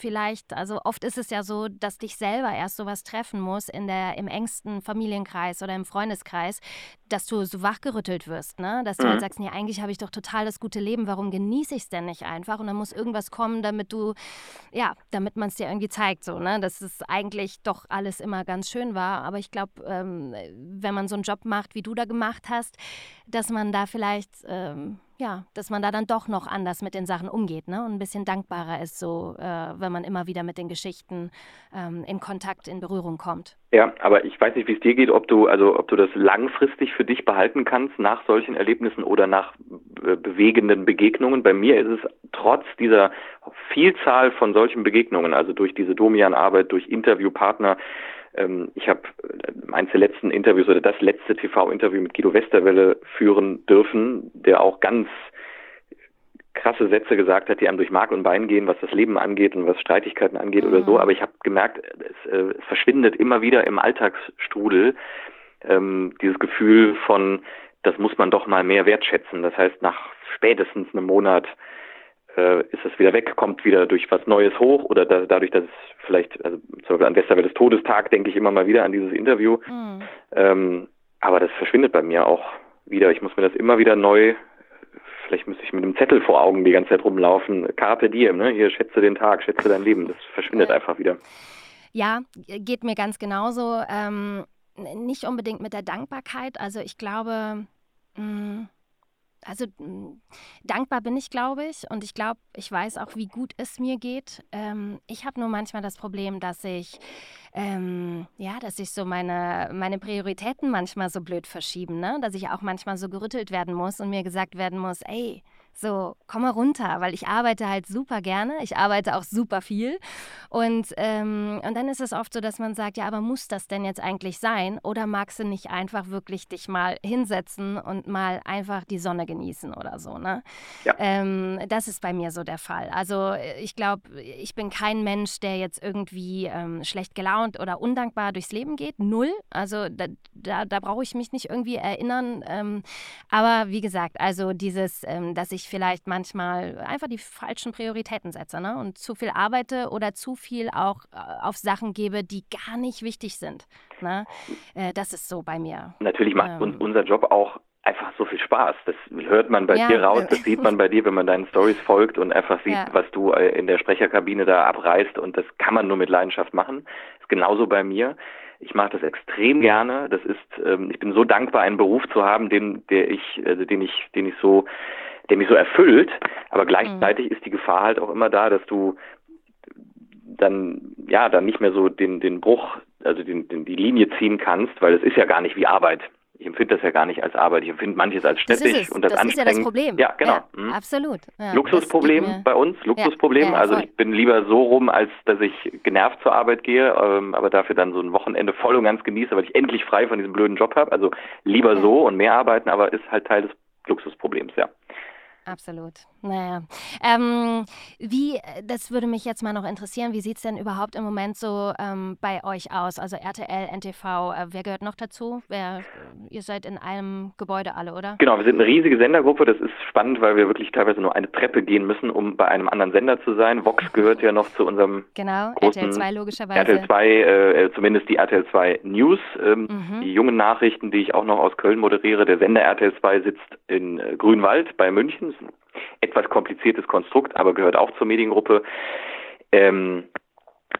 vielleicht, also oft ist es ja so, dass dich selber erst sowas treffen muss in der, im engsten Familienkreis oder im Freundeskreis, dass du so wachgerüttelt wirst, ne? Dass du halt mhm. halt sagst, nee, eigentlich habe ich doch total das gute Leben, warum genieße ich es denn nicht einfach? Und dann muss irgendwas kommen, damit du, ja, damit man es dir irgendwie zeigt, so, ne? Dass es eigentlich doch alles immer ganz schön war. Aber ich glaube, ähm, wenn man so einen Job macht, wie du da gemacht hast, dass man da vielleicht ähm, ja, dass man da dann doch noch anders mit den Sachen umgeht ne? und ein bisschen dankbarer ist, so äh, wenn man immer wieder mit den Geschichten ähm, in Kontakt, in Berührung kommt. Ja, aber ich weiß nicht, wie es dir geht, ob du also ob du das langfristig für dich behalten kannst nach solchen Erlebnissen oder nach äh, bewegenden Begegnungen. Bei mir ist es trotz dieser Vielzahl von solchen Begegnungen, also durch diese Domian-Arbeit, durch Interviewpartner, ähm, ich habe äh, eines der letzten Interviews oder das letzte TV-Interview mit Guido Westerwelle führen dürfen, der auch ganz krasse Sätze gesagt hat, die einem durch Mark und Bein gehen, was das Leben angeht und was Streitigkeiten angeht mhm. oder so. Mhm. Aber ich habe gemerkt, es, äh, es, verschwindet immer wieder im Alltagsstrudel ähm, dieses Gefühl von, das muss man doch mal mehr wertschätzen. Das heißt, nach spätestens einem Monat ist es wieder weg, kommt wieder durch was Neues hoch oder da, dadurch, dass es vielleicht, also zum Beispiel an Westerwelles Todestag denke ich immer mal wieder an dieses Interview. Mhm. Ähm, aber das verschwindet bei mir auch wieder. Ich muss mir das immer wieder neu, vielleicht müsste ich mit einem Zettel vor Augen die ganze Zeit rumlaufen. Carpe diem, ne? Hier schätze den Tag, schätze dein Leben. Das verschwindet äh, einfach wieder. Ja, geht mir ganz genauso. Ähm, nicht unbedingt mit der Dankbarkeit. Also ich glaube, mh, mm, also dankbar bin ich, glaube ich. Und ich glaube, ich weiß auch, wie gut es mir geht. Ähm, ich habe nur manchmal das Problem, dass ich, ähm, ja, dass ich so meine, meine Prioritäten manchmal so blöd verschieben, ne? Dass ich auch manchmal so gerüttelt werden muss und mir gesagt werden muss, ey, so, komm mal runter, weil ich arbeite halt super gerne. Ich arbeite auch super viel. Und, ähm, und dann ist es oft so, dass man sagt, ja, aber muss das denn jetzt eigentlich sein? Oder magst du nicht einfach wirklich dich mal hinsetzen und mal einfach die Sonne genießen oder so, ne? Ja. Ähm, das ist bei mir so der Fall. Also ich glaube, ich bin kein Mensch, der jetzt irgendwie ähm, schlecht gelaunt oder undankbar durchs Leben geht. Null. Also da, da, da brauche ich mich nicht irgendwie erinnern. Ähm, aber wie gesagt, also dieses, ähm, dass ich ich vielleicht manchmal einfach die falschen Prioritäten setze ne? und zu viel arbeite oder zu viel auch äh, auf Sachen gebe, die gar nicht wichtig sind. Ne? Äh, das ist so bei mir. Natürlich macht ähm, unser Job auch einfach so viel Spaß. Das hört man bei ja. dir raus, das sieht man bei dir, wenn man deinen Stories folgt und einfach sieht, ja. was du äh, in der Sprecherkabine da abreißt und das kann man nur mit Leidenschaft machen. Das ist genauso bei mir. Ich mache das extrem gerne. Das ist, ähm, ich bin so dankbar, einen Beruf zu haben, den, der ich, äh, den ich, den ich so der mich so erfüllt, aber gleichzeitig mhm. ist die Gefahr halt auch immer da, dass du dann ja dann nicht mehr so den den Bruch, also den, den die Linie ziehen kannst, weil es ist ja gar nicht wie Arbeit. Ich empfinde das ja gar nicht als Arbeit. Ich empfinde manches als städtisch und als das anstrengend. Das ist ja das Problem. Ja, genau. Ja, mhm. Absolut. Ja, Luxusproblem bei uns, Luxusproblem. Ja, also ich bin lieber so rum, als dass ich genervt zur Arbeit gehe, ähm, aber dafür dann so ein Wochenende voll und ganz genieße, weil ich endlich frei von diesem blöden Job habe. Also lieber so und mehr arbeiten, aber ist halt Teil des Luxusproblems, ja. Absolut. Naja. Ähm, wie, das würde mich jetzt mal noch interessieren, wie sieht es denn überhaupt im Moment so ähm, bei euch aus? Also RTL, NTV, äh, wer gehört noch dazu? Wer, ihr seid in einem Gebäude alle, oder? Genau, wir sind eine riesige Sendergruppe. Das ist spannend, weil wir wirklich teilweise nur eine Treppe gehen müssen, um bei einem anderen Sender zu sein. Vox gehört ja noch zu unserem Genau, RTL 2 logischerweise. RTL 2, äh, zumindest die RTL 2 News, ähm, mhm. die jungen Nachrichten, die ich auch noch aus Köln moderiere. Der Sender RTL 2 sitzt in äh, Grünwald bei München etwas kompliziertes Konstrukt, aber gehört auch zur Mediengruppe. Ähm,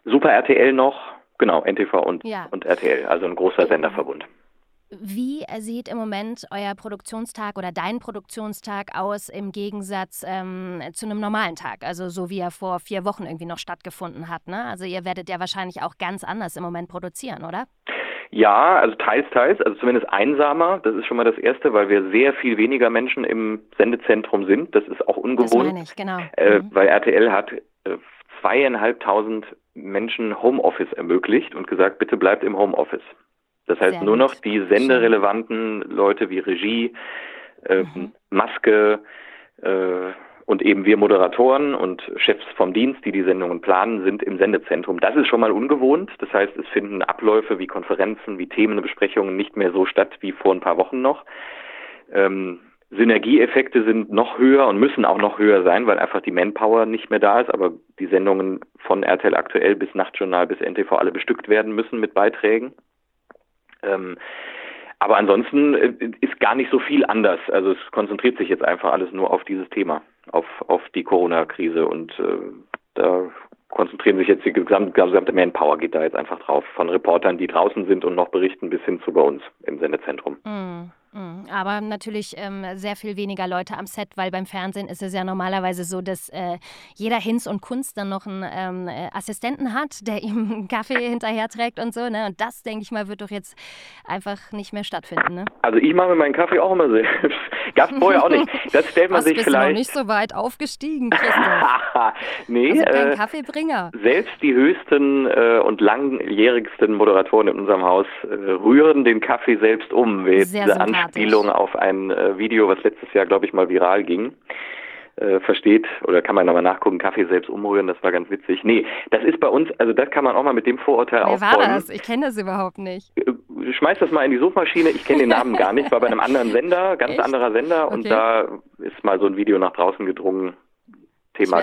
Super RTL noch, genau, NTV und, ja. und RTL, also ein großer Senderverbund. Wie sieht im Moment euer Produktionstag oder dein Produktionstag aus im Gegensatz ähm, zu einem normalen Tag? Also so wie er vor vier Wochen irgendwie noch stattgefunden hat. Ne? Also ihr werdet ja wahrscheinlich auch ganz anders im Moment produzieren, oder? Ja, also teils, teils, also zumindest einsamer. Das ist schon mal das Erste, weil wir sehr viel weniger Menschen im Sendezentrum sind. Das ist auch ungewohnt. Das meine ich, genau. Äh, mhm. Weil RTL hat äh, zweieinhalbtausend Menschen Homeoffice ermöglicht und gesagt, bitte bleibt im Homeoffice. Das heißt, Sehr nur noch die senderelevanten Leute wie Regie, äh, mhm. Maske äh, und eben wir Moderatoren und Chefs vom Dienst, die die Sendungen planen, sind im Sendezentrum. Das ist schon mal ungewohnt. Das heißt, es finden Abläufe wie Konferenzen, wie Themenbesprechungen nicht mehr so statt wie vor ein paar Wochen noch. Ähm, Synergieeffekte sind noch höher und müssen auch noch höher sein, weil einfach die Manpower nicht mehr da ist, aber die Sendungen von RTL aktuell bis Nachtjournal bis NTV alle bestückt werden müssen mit Beiträgen. Ähm, aber ansonsten äh, ist gar nicht so viel anders. Also es konzentriert sich jetzt einfach alles nur auf dieses Thema, auf, auf die Corona-Krise und äh, da konzentrieren sich jetzt die gesamte, gesamte Manpower geht da jetzt einfach drauf. Von Reportern, die draußen sind und noch berichten, bis hin zu bei uns im Sendezentrum. Mhm. Aber natürlich ähm, sehr viel weniger Leute am Set, weil beim Fernsehen ist es ja normalerweise so, dass äh, jeder Hinz und Kunst dann noch einen ähm, äh, Assistenten hat, der ihm einen Kaffee hinterher trägt und so. Ne? Und das, denke ich mal, wird doch jetzt einfach nicht mehr stattfinden. Ne? Also ich mache mir meinen Kaffee auch immer selbst. Gab es vorher auch nicht. Das stellt man Was, sich bist vielleicht. Du noch nicht so weit aufgestiegen, Christoph. nee, also kein äh, Kaffeebringer. Selbst die höchsten äh, und langjährigsten Moderatoren in unserem Haus äh, rühren den Kaffee selbst um. Wer diese Anspielung auf ein äh, Video, was letztes Jahr, glaube ich, mal viral ging äh, versteht, oder kann man nochmal nachgucken, Kaffee selbst umrühren, das war ganz witzig. Nee, das ist bei uns, also das kann man auch mal mit dem Vorurteil Wer aufräumen. war das? Ich kenne das überhaupt nicht. Äh, schmeiß das mal in die Suchmaschine, ich kenne den Namen gar nicht, war bei einem anderen Sender, ganz Echt? anderer Sender okay. und da ist mal so ein Video nach draußen gedrungen, Thema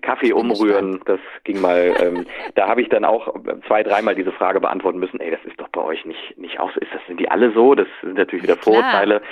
Kaffee umrühren, das ging mal, ähm, da habe ich dann auch zwei, dreimal diese Frage beantworten müssen, ey, das ist doch bei euch nicht, nicht auch so, ist das, sind die alle so? Das sind natürlich wieder Vorurteile.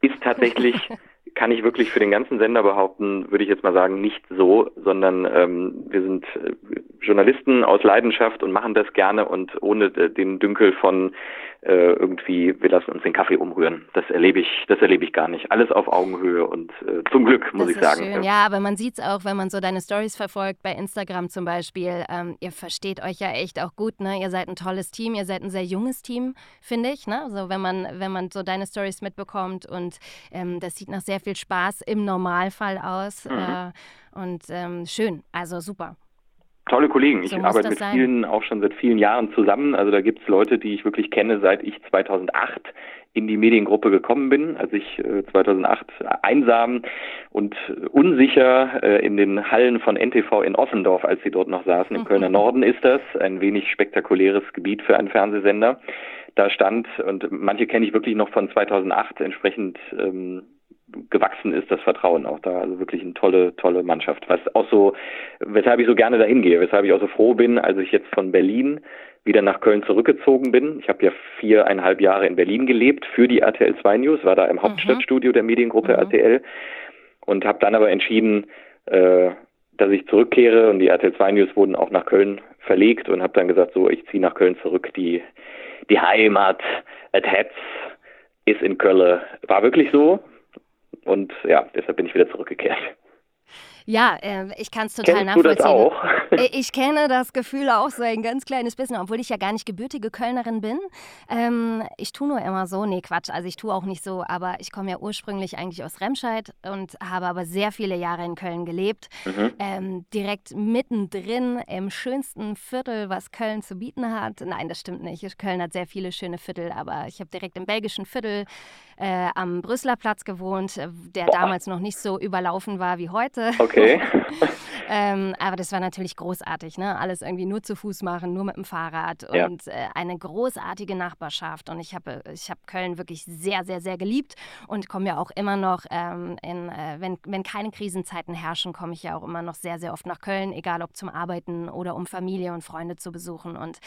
Ist tatsächlich kann ich wirklich für den ganzen Sender behaupten, würde ich jetzt mal sagen, nicht so, sondern ähm, wir sind äh, Journalisten aus Leidenschaft und machen das gerne und ohne den Dünkel von äh, irgendwie, wir lassen uns den Kaffee umrühren. Das erlebe ich, das erlebe ich gar nicht. Alles auf Augenhöhe und äh, zum Glück, muss das ich sagen. Schön. Ja, aber man sieht es auch, wenn man so deine Stories verfolgt, bei Instagram zum Beispiel. Ähm, ihr versteht euch ja echt auch gut, ne? Ihr seid ein tolles Team, ihr seid ein sehr junges Team, finde ich. Ne? Also wenn man, wenn man so deine Stories mitbekommt und ähm, das sieht nach sehr viel Spaß im Normalfall aus. Mhm. Äh, und ähm, schön, also super. Tolle Kollegen. So ich arbeite mit sein. vielen auch schon seit vielen Jahren zusammen. Also da gibt es Leute, die ich wirklich kenne, seit ich 2008 in die Mediengruppe gekommen bin, als ich äh, 2008 einsam und unsicher äh, in den Hallen von NTV in Ossendorf, als sie dort noch saßen, im Kölner Norden ist das, ein wenig spektakuläres Gebiet für einen Fernsehsender, da stand und manche kenne ich wirklich noch von 2008, entsprechend ähm, gewachsen ist, das Vertrauen auch da. Also wirklich eine tolle, tolle Mannschaft. Was auch so, weshalb ich so gerne dahin gehe, weshalb ich auch so froh bin, als ich jetzt von Berlin wieder nach Köln zurückgezogen bin. Ich habe ja viereinhalb Jahre in Berlin gelebt für die RTL 2 News, war da im mhm. Hauptstadtstudio der Mediengruppe mhm. RTL und habe dann aber entschieden, äh, dass ich zurückkehre und die RTL 2 News wurden auch nach Köln verlegt und habe dann gesagt, so, ich ziehe nach Köln zurück. Die, die Heimat, at Hetz ist in Köln. War wirklich so. Und ja, deshalb bin ich wieder zurückgekehrt. Ja, äh, ich kann es total Kennst nachvollziehen. Du das auch? Äh, ich kenne das Gefühl auch so ein ganz kleines bisschen, obwohl ich ja gar nicht gebürtige Kölnerin bin. Ähm, ich tue nur immer so, nee, Quatsch, also ich tue auch nicht so, aber ich komme ja ursprünglich eigentlich aus Remscheid und habe aber sehr viele Jahre in Köln gelebt. Mhm. Ähm, direkt mittendrin im schönsten Viertel, was Köln zu bieten hat. Nein, das stimmt nicht. Köln hat sehr viele schöne Viertel, aber ich habe direkt im belgischen Viertel äh, am Brüsseler Platz gewohnt, äh, der damals noch nicht so überlaufen war wie heute. Okay. ähm, aber das war natürlich großartig, ne? Alles irgendwie nur zu Fuß machen, nur mit dem Fahrrad ja. und äh, eine großartige Nachbarschaft. Und ich habe ich hab Köln wirklich sehr, sehr, sehr geliebt und komme ja auch immer noch, ähm, in, äh, wenn, wenn keine Krisenzeiten herrschen, komme ich ja auch immer noch sehr, sehr oft nach Köln, egal ob zum Arbeiten oder um Familie und Freunde zu besuchen. Und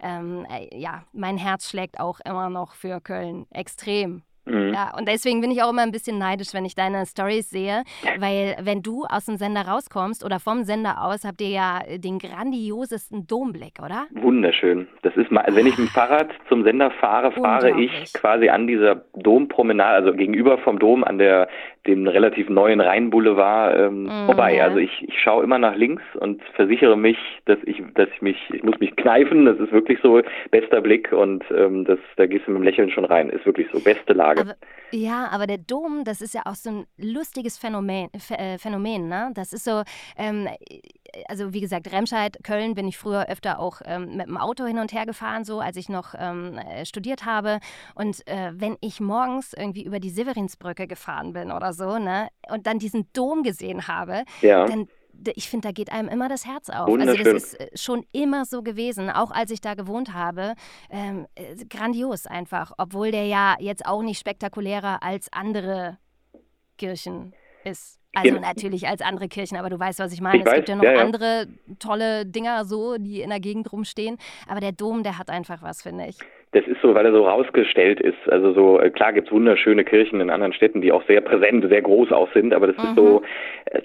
ähm, äh, ja, mein Herz schlägt auch immer noch für Köln extrem. Mhm. Ja, und deswegen bin ich auch immer ein bisschen neidisch, wenn ich deine Stories sehe, weil wenn du aus dem Sender rauskommst oder vom Sender aus, habt ihr ja den grandiosesten Domblick, oder? Wunderschön. Das ist mal, also wenn ich mit dem Fahrrad zum Sender fahre, fahre ich quasi an dieser Dompromenade, also gegenüber vom Dom an der dem relativ neuen Rheinboulevard ähm, mhm. vorbei. Also ich, ich schaue immer nach links und versichere mich, dass ich, dass ich mich, ich muss mich kneifen. Das ist wirklich so bester Blick und ähm, das, da gehst du mit dem Lächeln schon rein. Ist wirklich so beste Lage. Aber, ja, aber der Dom, das ist ja auch so ein lustiges Phänomen, äh, Phänomen ne? Das ist so, ähm, also wie gesagt, Remscheid, Köln bin ich früher öfter auch ähm, mit dem Auto hin und her gefahren, so als ich noch ähm, äh, studiert habe. Und äh, wenn ich morgens irgendwie über die Severinsbrücke gefahren bin oder so, ne, und dann diesen Dom gesehen habe, ja. dann ich finde, da geht einem immer das Herz auf. Also das ist äh, schon immer so gewesen, auch als ich da gewohnt habe. Ähm, äh, grandios einfach, obwohl der ja jetzt auch nicht spektakulärer als andere Kirchen ist. Also natürlich als andere Kirchen, aber du weißt, was ich meine. Ich es weiß, gibt ja noch ja, ja. andere tolle Dinger so, die in der Gegend rumstehen. Aber der Dom, der hat einfach was, finde ich. Das ist so, weil er so rausgestellt ist. Also so, äh, klar gibt es wunderschöne Kirchen in anderen Städten, die auch sehr präsent, sehr groß auch sind, aber das mhm. ist so, äh,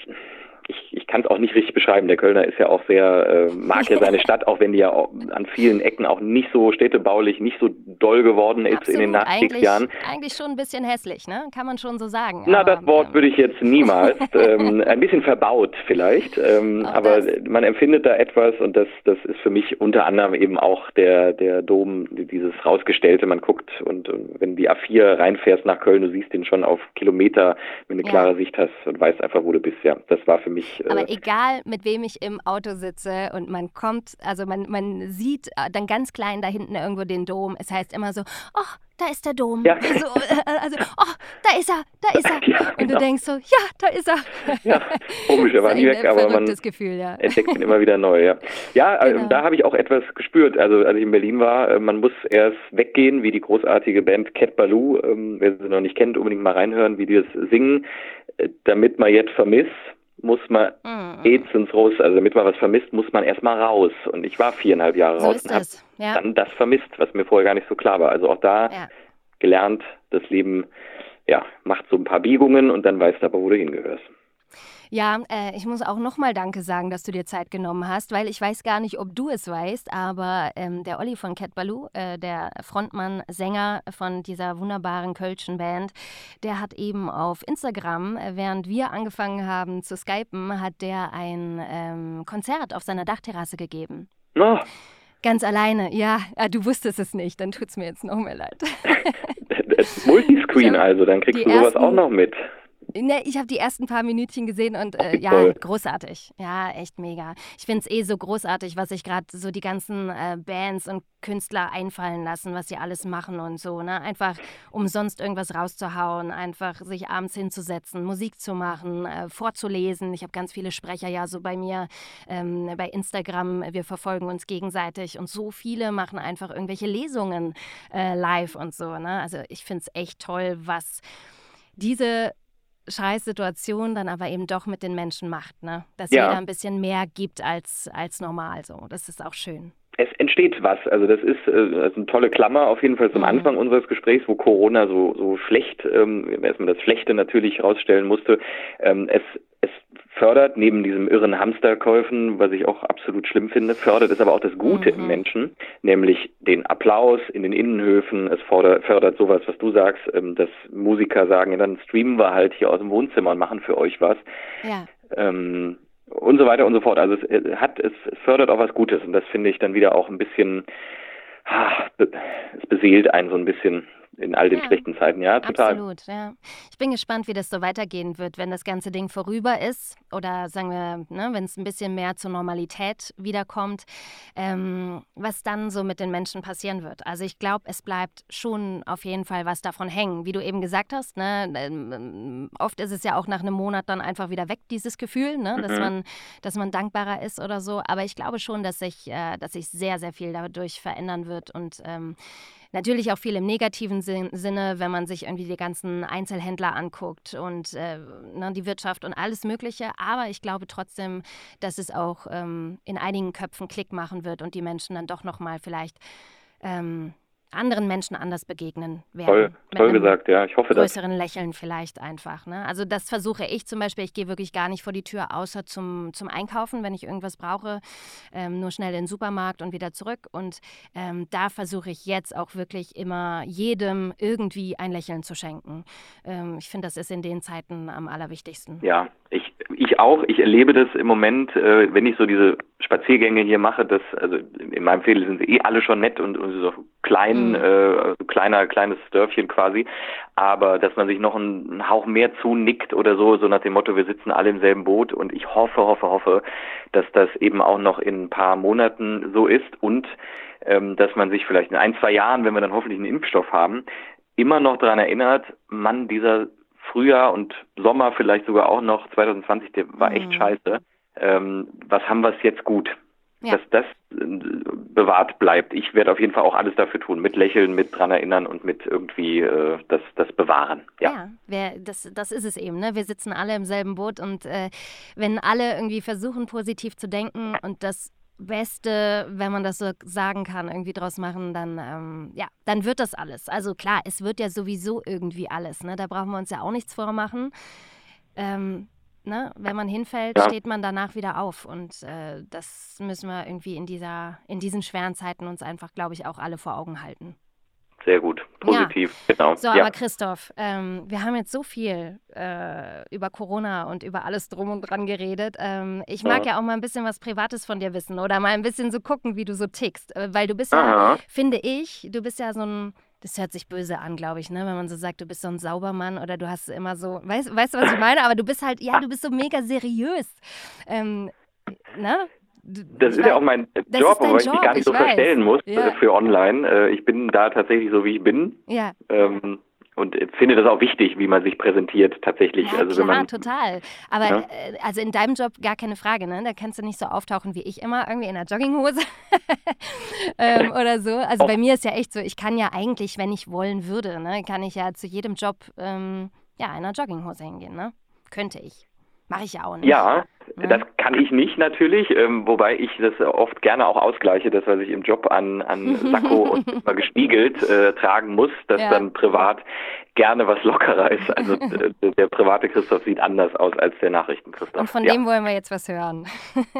ich, ich kann es auch nicht richtig beschreiben. Der Kölner ist ja auch sehr, äh, mag ja seine Stadt, auch wenn die ja an vielen Ecken auch nicht so städtebaulich, nicht so doll geworden ist Absolut. in den Nachkriegsjahren. Eigentlich, eigentlich schon ein bisschen hässlich, ne? Kann man schon so sagen. Na, aber, das Wort ähm, würde ich jetzt niemals. ähm, ein bisschen verbaut vielleicht, ähm, aber das. man empfindet da etwas und das, das ist für mich unter anderem eben auch der, der Dom, dieses rausgestellte. Man guckt und, und wenn die A4 reinfährst nach Köln, du siehst den schon auf Kilometer, wenn du eine klare Sicht hast und weißt einfach, wo du bist. Ja, das war für mich mich. Äh Aber egal, mit wem ich im Auto sitze und man kommt, also man, man sieht äh, dann ganz klein da hinten irgendwo den Dom. Es heißt immer so, oh, da ist der Dom. Ja. Also, äh, also, oh, da ist er, da ist er. Ja, genau. Und du genau. denkst so, ja, da ist er. Ja, komisch, er war nie weg, aber man Gefühl, ja. entdeckt ihn immer wieder neu. Ja, ja genau. da habe ich auch etwas gespürt. Also als ich in Berlin war, man muss erst weggehen, wie die großartige Band Cat Baloo, ähm, wer sie noch nicht kennt, unbedingt mal reinhören, wie die das singen, damit man jetzt vermisst muss man mhm. ins raus, also damit man was vermisst, muss man erstmal raus. Und ich war viereinhalb Jahre so raus und habe ja. dann das vermisst, was mir vorher gar nicht so klar war. Also auch da ja. gelernt, das Leben ja, macht so ein paar Biegungen und dann weißt du aber, wo du hingehörst. Ja, äh, ich muss auch nochmal Danke sagen, dass du dir Zeit genommen hast, weil ich weiß gar nicht, ob du es weißt, aber ähm, der Olli von Cat Baloo, äh, der Frontmann, Sänger von dieser wunderbaren Kölschen Band, der hat eben auf Instagram, äh, während wir angefangen haben zu skypen, hat der ein ähm, Konzert auf seiner Dachterrasse gegeben. Oh. Ganz alleine, ja. Ah, du wusstest es nicht, dann tut es mir jetzt noch mehr leid. Multiscreen also, dann kriegst du sowas auch noch mit. Ne, ich habe die ersten paar Minütchen gesehen und äh, ja, großartig. Ja, echt mega. Ich finde es eh so großartig, was sich gerade so die ganzen äh, Bands und Künstler einfallen lassen, was sie alles machen und so. Ne? Einfach umsonst irgendwas rauszuhauen, einfach sich abends hinzusetzen, Musik zu machen, äh, vorzulesen. Ich habe ganz viele Sprecher ja so bei mir ähm, bei Instagram. Wir verfolgen uns gegenseitig und so viele machen einfach irgendwelche Lesungen äh, live und so. Ne? Also ich finde es echt toll, was diese Scheißsituation dann aber eben doch mit den Menschen macht, ne? Dass ja. jeder ein bisschen mehr gibt als, als normal so. Das ist auch schön. Es entsteht was. Also das ist, äh, das ist eine tolle Klammer auf jeden Fall zum mhm. Anfang unseres Gesprächs, wo Corona so, so schlecht, ähm, erstmal das Schlechte natürlich rausstellen musste. Ähm, es, es fördert neben diesem irren Hamsterkäufen, was ich auch absolut schlimm finde, fördert es aber auch das Gute mhm. im Menschen, nämlich den Applaus in den Innenhöfen. Es fördert, fördert sowas, was du sagst, ähm, dass Musiker sagen, ja, dann streamen wir halt hier aus dem Wohnzimmer und machen für euch was. Ja. Ähm, und so weiter und so fort. Also es hat, es fördert auch was Gutes und das finde ich dann wieder auch ein bisschen, ah, es beseelt einen so ein bisschen in all den ja, schlechten Zeiten, ja, total. Absolut, ja. Ich bin gespannt, wie das so weitergehen wird, wenn das ganze Ding vorüber ist oder sagen wir, ne, wenn es ein bisschen mehr zur Normalität wiederkommt, ähm, was dann so mit den Menschen passieren wird. Also ich glaube, es bleibt schon auf jeden Fall was davon hängen. Wie du eben gesagt hast, ne, ähm, oft ist es ja auch nach einem Monat dann einfach wieder weg, dieses Gefühl, ne, mhm. dass, man, dass man dankbarer ist oder so. Aber ich glaube schon, dass sich, äh, dass sehr, sehr viel dadurch verändern wird und ähm, Natürlich auch viel im negativen Sinne, wenn man sich irgendwie die ganzen Einzelhändler anguckt und äh, ne, die Wirtschaft und alles Mögliche. Aber ich glaube trotzdem, dass es auch ähm, in einigen Köpfen Klick machen wird und die Menschen dann doch nochmal vielleicht ähm, anderen Menschen anders begegnen werden. Toll, toll gesagt, ja. Ich hoffe das. Größeren Lächeln vielleicht einfach. Ne? Also das versuche ich zum Beispiel. Ich gehe wirklich gar nicht vor die Tür, außer zum, zum Einkaufen, wenn ich irgendwas brauche. Ähm, nur schnell in den Supermarkt und wieder zurück. Und ähm, da versuche ich jetzt auch wirklich immer jedem irgendwie ein Lächeln zu schenken. Ähm, ich finde, das ist in den Zeiten am allerwichtigsten. Ja, ich, ich auch. Ich erlebe das im Moment, äh, wenn ich so diese Spaziergänge hier mache, dass, also in meinem Viertel sind sie eh alle schon nett und, und so klein, mhm. äh, so kleiner, kleines Dörfchen quasi. Aber dass man sich noch einen, einen Hauch mehr zunickt oder so, so nach dem Motto, wir sitzen alle im selben Boot und ich hoffe, hoffe, hoffe, dass das eben auch noch in ein paar Monaten so ist und ähm, dass man sich vielleicht in ein, zwei Jahren, wenn wir dann hoffentlich einen Impfstoff haben, immer noch daran erinnert, Mann, dieser Frühjahr und Sommer vielleicht sogar auch noch 2020, der war echt mhm. scheiße. Ähm, was haben wir es jetzt gut? Ja. Dass das äh, bewahrt bleibt. Ich werde auf jeden Fall auch alles dafür tun, mit Lächeln, mit dran erinnern und mit irgendwie äh, das, das bewahren. Ja, ja wer, das, das ist es eben. Ne? Wir sitzen alle im selben Boot und äh, wenn alle irgendwie versuchen, positiv zu denken und das Beste, wenn man das so sagen kann, irgendwie draus machen, dann, ähm, ja, dann wird das alles. Also klar, es wird ja sowieso irgendwie alles. Ne? Da brauchen wir uns ja auch nichts vormachen. Ähm, ne? Wenn man hinfällt, ja. steht man danach wieder auf. Und äh, das müssen wir irgendwie in, dieser, in diesen schweren Zeiten uns einfach, glaube ich, auch alle vor Augen halten. Sehr gut, positiv, ja. genau. So, ja. aber Christoph, ähm, wir haben jetzt so viel äh, über Corona und über alles drum und dran geredet. Ähm, ich mag ja. ja. auch mal ein bisschen was Privates von dir wissen oder mal ein bisschen so gucken, wie du so tickst. Äh, weil du bist Aha. ja, finde ich, du bist ja so ein, das hört sich böse an, glaube ich, ne? wenn man so sagt, du bist so ein Saubermann oder du hast immer so, weißt, weißt du, was ich meine? Aber du bist halt, ja, du bist so mega seriös. Ähm, ne? Das ist ja auch mein Job, wobei ich mich gar nicht so weiß. verstellen muss ja. Äh, für online. Äh, ich bin da tatsächlich so, wie ich bin. Ja. Ähm, und finde das auch wichtig, wie man sich präsentiert tatsächlich. Ja, also klar, wenn man, total. Aber ja? Äh, also in deinem Job gar keine Frage, ne? Da kannst du nicht so auftauchen wie ich immer, irgendwie in einer Jogginghose ähm, oder so. Also bei mir ist ja echt so, ich kann ja eigentlich, wenn ich wollen würde, ne, kann ich ja zu jedem Job ähm, ja, in einer Jogginghose hingehen, ne? Könnte ich. Mache ich ja auch nicht. Ja, ja, das kann ich nicht natürlich, ähm, wobei ich das oft gerne auch ausgleiche, das, was ich im Job an, an Sakko und immer gespiegelt äh, tragen muss, das ja. dann privat gerne was lockerer ist. Also äh, der private Christoph sieht anders aus als der Nachrichten-Christoph. Und von ja. dem wollen wir jetzt was hören.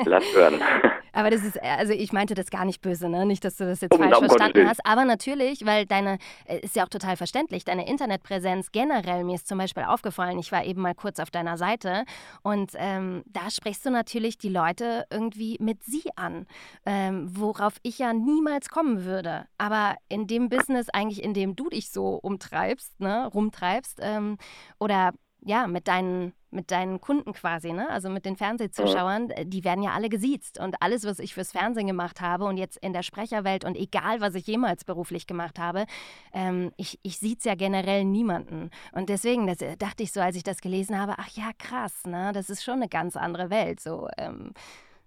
Lass hören. Aber das ist, also ich meinte das gar nicht böse, ne? Nicht, dass du das jetzt oh, falsch verstanden hast. Aber natürlich, weil deine, äh, ist ja auch total verständlich, deine Internetpräsenz generell, mir ist zum Beispiel aufgefallen, ich war eben mal kurz auf deiner Seite und ähm, da sprichst du natürlich die Leute irgendwie mit sie an, ähm, worauf ich ja niemals kommen würde. Aber in dem Business, eigentlich in dem du dich so umtreibst, ne, rumtreibst, ähm, oder ja, mit deinen, mit deinen Kunden quasi, ne? Also mit den Fernsehzuschauern, äh, die werden ja alle gesiezt. Und alles, was ich fürs Fernsehen gemacht habe und jetzt in der Sprecherwelt und egal, was ich jemals beruflich gemacht habe, ähm, ich, ich es ja generell niemanden. Und deswegen das, äh, dachte ich so, als ich das gelesen habe, ach ja, krass, ne? Das ist schon eine ganz andere Welt. So, ähm,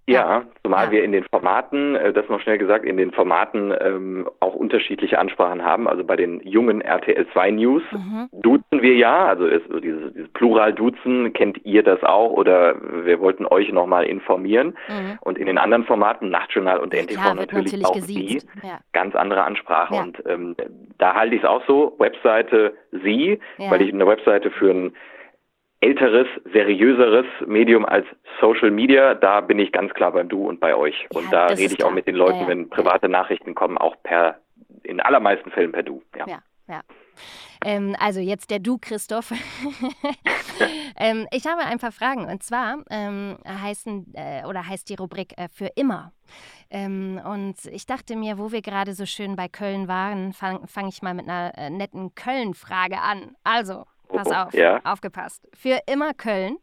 ja, zumal ja. wir in den Formaten, äh, das noch schnell gesagt, in den Formaten ähm, auch unterschiedliche Ansprachen haben. Also bei den jungen RTL 2 News mhm. duzen wir ja, also ist, dieses, dieses Plural-Duzen, kennt ihr das auch oder wir wollten euch nochmal informieren. Mhm. Und in den anderen Formaten, Nachtjournal und NTV Klar, natürlich, natürlich, auch gesiezt. die, ja. ganz andere Ansprache. Ja. Und ähm, da halte ich es auch so, Webseite Sie, weil ich eine Webseite für ein älteres, seriöseres Medium als Social Media, da bin ich ganz klar beim Du und bei euch. Ja, und da rede ich auch mit den Leuten, ja, wenn private Nachrichten kommen, auch per, in allermeisten Fällen per Du. Ja, ja. ja. Ähm, also jetzt der Du, Christoph. ähm, ich habe ein paar Fragen und zwar ähm, heißen äh, oder heißt die Rubrik äh, für immer. Ähm, und ich dachte mir, wo wir gerade so schön bei Köln waren, fange fang ich mal mit einer äh, netten Köln-Frage an. Also Pass oh, auf, ja. aufgepasst. Für immer Köln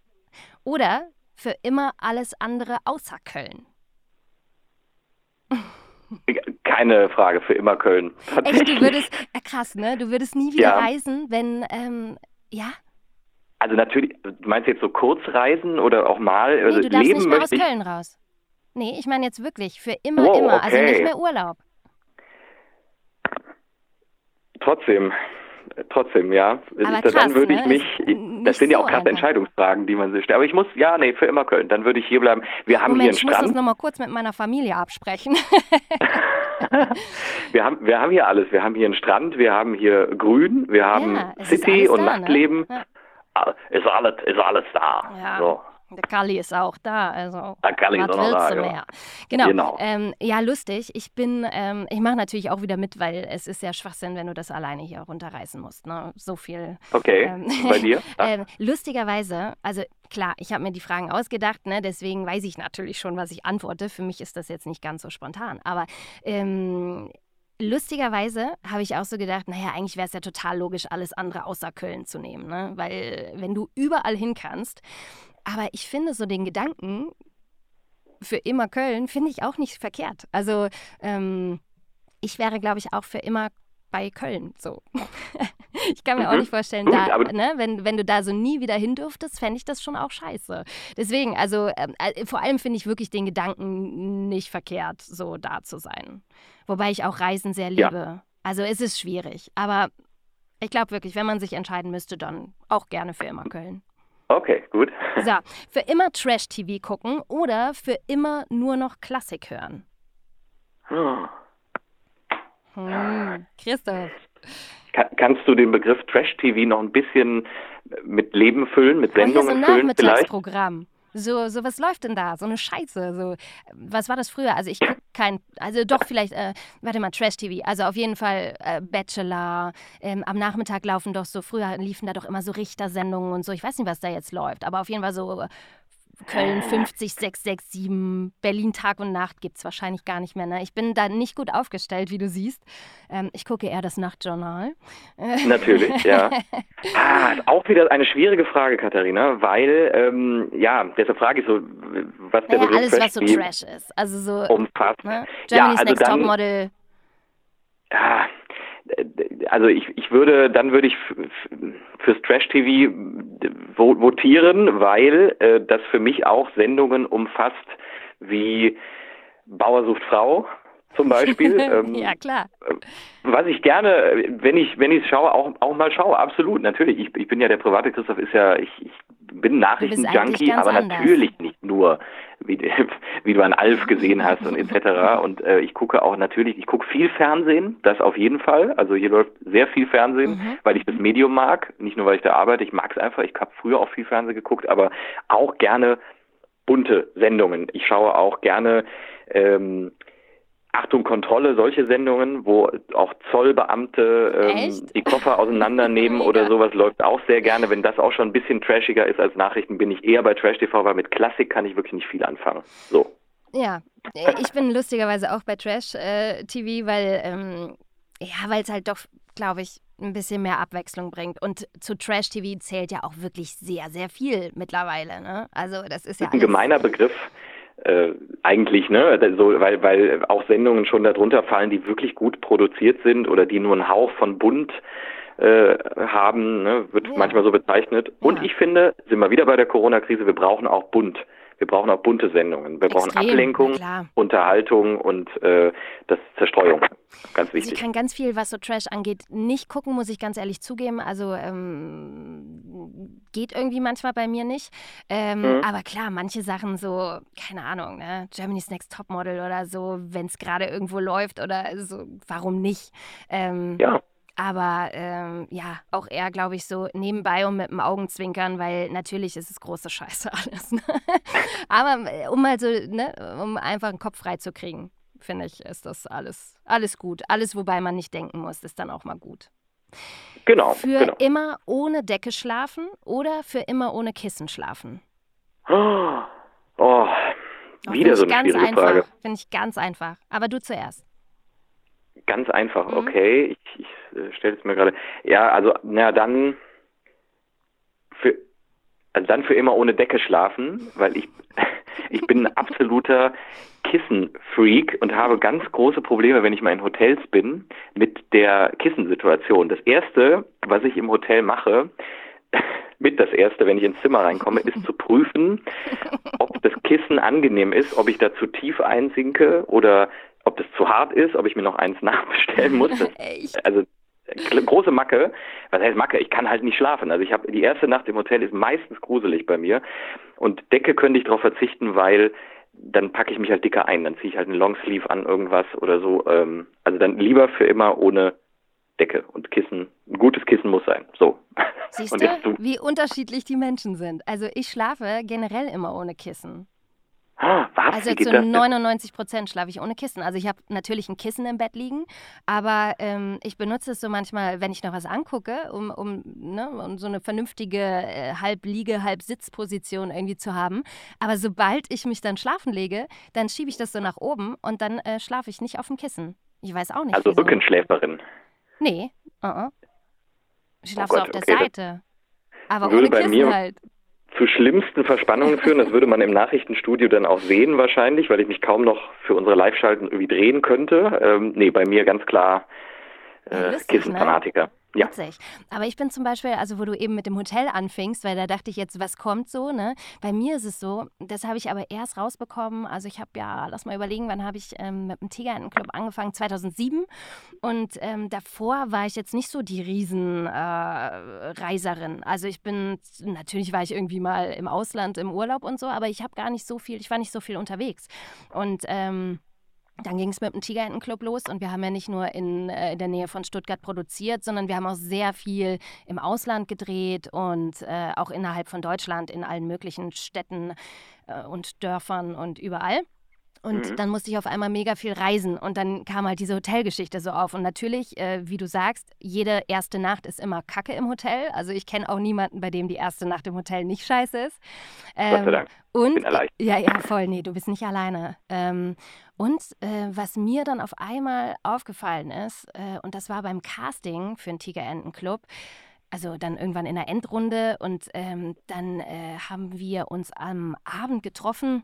oder für immer alles andere außer Köln? Keine Frage, für immer Köln. Echt, du würdest, äh, krass, ne? Du würdest nie wieder ja. reisen, wenn, ähm, ja? Also natürlich, du meinst jetzt so Kurzreisen oder auch mal nee, also du darfst leben nicht mehr aus Köln raus. Nee, ich meine jetzt wirklich, für immer, oh, immer, okay. also nicht mehr Urlaub. Trotzdem, trotzdem, ja. Aber krass, dann würde ich ne? mich, das sind ja auch krass Entscheidungsfragen, die man sich stellt. Aber ich muss, ja, nee, für immer Köln. Dann würde ich hier bleiben. Wir haben Moment, hier einen Strand. Ich muss das nochmal kurz mit meiner Familie absprechen. wir, haben, wir haben hier alles. Wir haben hier einen Strand, wir haben hier Grün, wir haben Ja, City und da, ne? Nachtleben. Ja. Ah, Ist, alles, ist alles da. Ja. So. Der Kalli ist auch da, also Der Kalli ist was auch willst da, du ja. mehr? Genau. Genau. Ähm, ja, lustig. Ich bin, ähm, ich mache natürlich auch wieder mit, weil es ist ja Schwachsinn, wenn du das alleine hier runterreißen musst. Ne? So viel. Okay, Ähm, bei dir? Ah, ähm, lustigerweise, also klar, ich habe mir die Fragen ausgedacht, ne? deswegen weiß ich natürlich schon, was ich antworte. Für mich ist das jetzt nicht ganz so spontan. Aber ähm, lustigerweise habe ich auch so gedacht, naja, eigentlich wäre es ja total logisch, alles andere außer Köln zu nehmen. Ne? Weil wenn du überall hin kannst, aber ich finde so den Gedanken für immer Köln, finde ich auch nicht verkehrt. Also ähm, ich wäre, glaube ich, auch für immer bei Köln so. ich kann mir auch Mhm. nicht vorstellen, da, ne, wenn, wenn du da so nie wieder hin dürftest, fände ich das schon auch scheiße. Deswegen, also ähm, äh, vor allem finde ich wirklich den Gedanken nicht verkehrt, so da zu sein. Wobei ich auch Reisen sehr Ja. liebe. Also es ist schwierig, aber ich glaube wirklich, wenn man sich entscheiden müsste, dann auch gerne für immer Köln. Okay, gut. So, für immer Trash-TV gucken oder für immer nur noch Klassik hören? Hm, Christoph. Kann, kannst du den Begriff Trash-TV noch ein bisschen mit Leben füllen, mit Oh, hier so Sendungen ein füllen vielleicht? Nachmittagsprogramm. So, so, was läuft denn da? So eine Scheiße. So, was war das früher? Also ich gucke kein, also doch vielleicht, äh, warte mal, Trash-TV. Also auf jeden Fall äh, Bachelor. Ähm, am Nachmittag laufen doch so, früher liefen da doch immer so Richtersendungen und so. Ich weiß nicht, was da jetzt läuft, aber auf jeden Fall so äh, Köln 50, 667, Berlin Tag und Nacht gibt es wahrscheinlich gar nicht mehr. Ne? Ich bin da nicht gut aufgestellt, wie du siehst. Ähm, ich gucke eher das Nachtjournal. Natürlich, ja. Ah, ist auch wieder eine schwierige Frage, Katharina, weil, ähm, ja, deshalb frage ich so, was der Naja, Begriff alles, was so Trash ist. Also so umfasst. ne? Ja, Germany's also Next dann- Topmodel. Ah, also ich, ich würde, dann würde ich fürs Trash-TV vo- votieren, weil äh, das für mich auch Sendungen umfasst wie Bauer sucht Frau zum Beispiel. ähm, ja, klar. was ich gerne, äh, wenn ich wenn ich es schaue, auch auch mal schaue, absolut, natürlich. Ich, ich bin ja der private Christoph, ist ja ich, ich bin Nachrichtenjunkie, aber anders. natürlich nicht nur, wie, wie du an Alf gesehen hast und etc. Und äh, ich gucke auch natürlich, ich gucke viel Fernsehen, das auf jeden Fall. Also hier läuft sehr viel Fernsehen, Mhm. weil ich das Medium mag, nicht nur weil ich da arbeite. Ich mag es einfach. Ich habe früher auch viel Fernsehen geguckt, aber auch gerne bunte Sendungen. Ich schaue auch gerne ähm, Achtung, Kontrolle, solche Sendungen, wo auch Zollbeamte ähm, die Koffer auseinandernehmen oder sowas, läuft auch sehr gerne. Wenn das auch schon ein bisschen trashiger ist als Nachrichten, bin ich eher bei Trash TV, weil mit Klassik kann ich wirklich nicht viel anfangen. So. Ja, äh, ich bin lustigerweise auch bei Trash-TV, weil ähm, ja, weil es halt doch, glaube ich, ein bisschen mehr Abwechslung bringt. Und zu Trash-TV zählt ja auch wirklich sehr, sehr viel mittlerweile. Ne? Also das ist ja ein gemeiner Begriff. Äh, eigentlich, ne? So, weil, weil auch Sendungen schon darunter fallen, die wirklich gut produziert sind oder die nur einen Hauch von bunt äh, haben, ne? wird Ja. manchmal so bezeichnet. Und Ja. ich finde, sind wir wieder bei der Corona-Krise, wir brauchen auch bunt. Wir brauchen auch bunte Sendungen. Wir brauchen Extrem, Ablenkung, na klar. Unterhaltung und äh, das Zerstreuung. Ganz Also ich wichtig. kann ganz viel, was so Trash angeht, nicht gucken, muss ich ganz ehrlich zugeben. Also ähm, geht irgendwie manchmal bei mir nicht. Ähm, Mhm. Aber klar, manche Sachen so, keine Ahnung, ne? Germany's Next Topmodel oder so, wenn es gerade irgendwo läuft oder so, warum nicht? Ähm, Ja. Aber ähm, ja, auch eher, glaube ich, so nebenbei und mit dem Augenzwinkern, weil natürlich ist es große Scheiße alles. Ne? Aber äh, um mal so, ne, um einfach einen Kopf frei zu kriegen, finde ich, ist das alles, alles gut. Alles, wobei man nicht denken muss, ist dann auch mal gut. Genau. Für genau. immer ohne Decke schlafen oder für immer ohne Kissen schlafen? Oh, Oh, wieder so eine ganz schwierige einfach. Frage. Finde ich ganz einfach. Aber du zuerst. Ganz einfach, Mhm. okay. Ich, ich äh, stelle es mir gerade. Ja, also, na dann für also dann für immer ohne Decke schlafen, weil ich ich bin ein absoluter Kissenfreak und habe ganz große Probleme, wenn ich mal in Hotels bin, mit der Kissensituation. Das erste, was ich im Hotel mache, mit das erste, wenn ich ins Zimmer reinkomme, ist zu prüfen, ob das Kissen angenehm ist, ob ich da zu tief einsinke oder ob das zu hart ist, ob ich mir noch eins nachbestellen muss. Das, also große Macke. Was heißt Macke? Ich kann halt nicht schlafen. Also ich habe die erste Nacht im Hotel ist meistens gruselig bei mir und Decke könnte ich darauf verzichten, weil dann packe ich mich halt dicker ein. Dann ziehe ich halt einen Longsleeve an irgendwas oder so. Ähm, also dann lieber für immer ohne Decke und Kissen. Ein gutes Kissen muss sein. So. Siehst du. wie unterschiedlich die Menschen sind. Also ich schlafe generell immer ohne Kissen. Ah, was? Also zu das denn? 99 Prozent schlafe ich ohne Kissen. Also ich habe natürlich ein Kissen im Bett liegen, aber ähm, ich benutze es so manchmal, wenn ich noch was angucke, um, um, ne, um so eine vernünftige äh, Halbliege, Halbsitzposition irgendwie zu haben. Aber sobald ich mich dann schlafen lege, dann schiebe ich das so nach oben und dann äh, schlafe ich nicht auf dem Kissen. Ich weiß auch nicht. Also wieso. Rückenschläferin. Nee, uh -uh. ich schlafe Oh so Gott, auf der okay, Seite. Aber ohne Kissen mir- halt. Zu schlimmsten Verspannungen führen. Das würde man im Nachrichtenstudio dann auch sehen wahrscheinlich, weil ich mich kaum noch für unsere Live-Schalten irgendwie drehen könnte. Ähm, nee, bei mir ganz klar äh, lustig, ne? Ja. Witzig. Aber ich bin zum Beispiel, also wo du eben mit dem Hotel anfingst, weil da dachte ich jetzt, was kommt so, ne? Bei mir ist es so, das habe ich aber erst rausbekommen. Also ich habe ja, lass mal überlegen, wann habe ich ähm, mit dem Tigerentenclub angefangen? 2007. Und ähm, davor war ich jetzt nicht so die Riesenreiserin. Äh, also ich bin, natürlich war ich irgendwie mal im Ausland im Urlaub und so, aber ich habe gar nicht so viel, ich war nicht so viel unterwegs. Und ähm, dann ging es mit dem Tigerentenclub los und wir haben ja nicht nur in, äh, in der Nähe von Stuttgart produziert, sondern wir haben auch sehr viel im Ausland gedreht und äh, auch innerhalb von Deutschland in allen möglichen Städten äh, und Dörfern und überall. Und Mhm. dann musste ich auf einmal mega viel reisen und dann kam halt diese Hotelgeschichte so auf. Und natürlich, äh, wie du sagst, jede erste Nacht ist immer Kacke im Hotel. Also ich kenne auch niemanden, bei dem die erste Nacht im Hotel nicht scheiße ist. Gott sei Dank. Und bin erleichtert. ja, ja, voll. Nee, du bist nicht alleine. Ähm, und äh, was mir dann auf einmal aufgefallen ist, äh, und das war beim Casting für den Tigerentenclub, also dann irgendwann in der Endrunde und ähm, dann äh, haben wir uns am Abend getroffen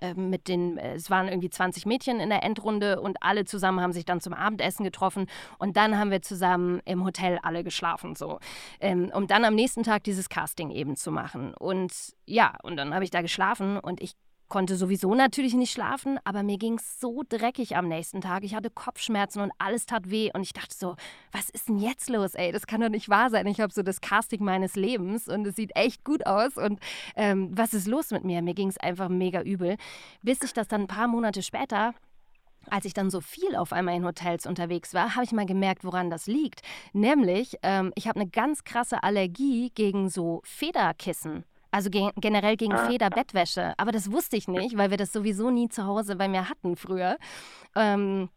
äh, mit den, äh, es waren irgendwie 20 Mädchen in der Endrunde und alle zusammen haben sich dann zum Abendessen getroffen und dann haben wir zusammen im Hotel alle geschlafen, so, ähm, um dann am nächsten Tag dieses Casting eben zu machen. Und ja, und dann habe ich da geschlafen und ich konnte sowieso natürlich nicht schlafen, aber mir ging es so dreckig am nächsten Tag. Ich hatte Kopfschmerzen und alles tat weh und ich dachte so, was ist denn jetzt los, ey? Das kann doch nicht wahr sein. Ich habe so das Casting meines Lebens und es sieht echt gut aus und ähm, was ist los mit mir? Mir ging es einfach mega übel, bis ich das dann ein paar Monate später als ich dann so viel auf einmal in Hotels unterwegs war, habe ich mal gemerkt, woran das liegt. Nämlich, ähm, ich habe eine ganz krasse Allergie gegen so Federkissen. Also ge generell gegen Ah. Federbettwäsche. Aber das wusste ich nicht, weil wir das sowieso nie zu Hause bei mir hatten früher. Ähm,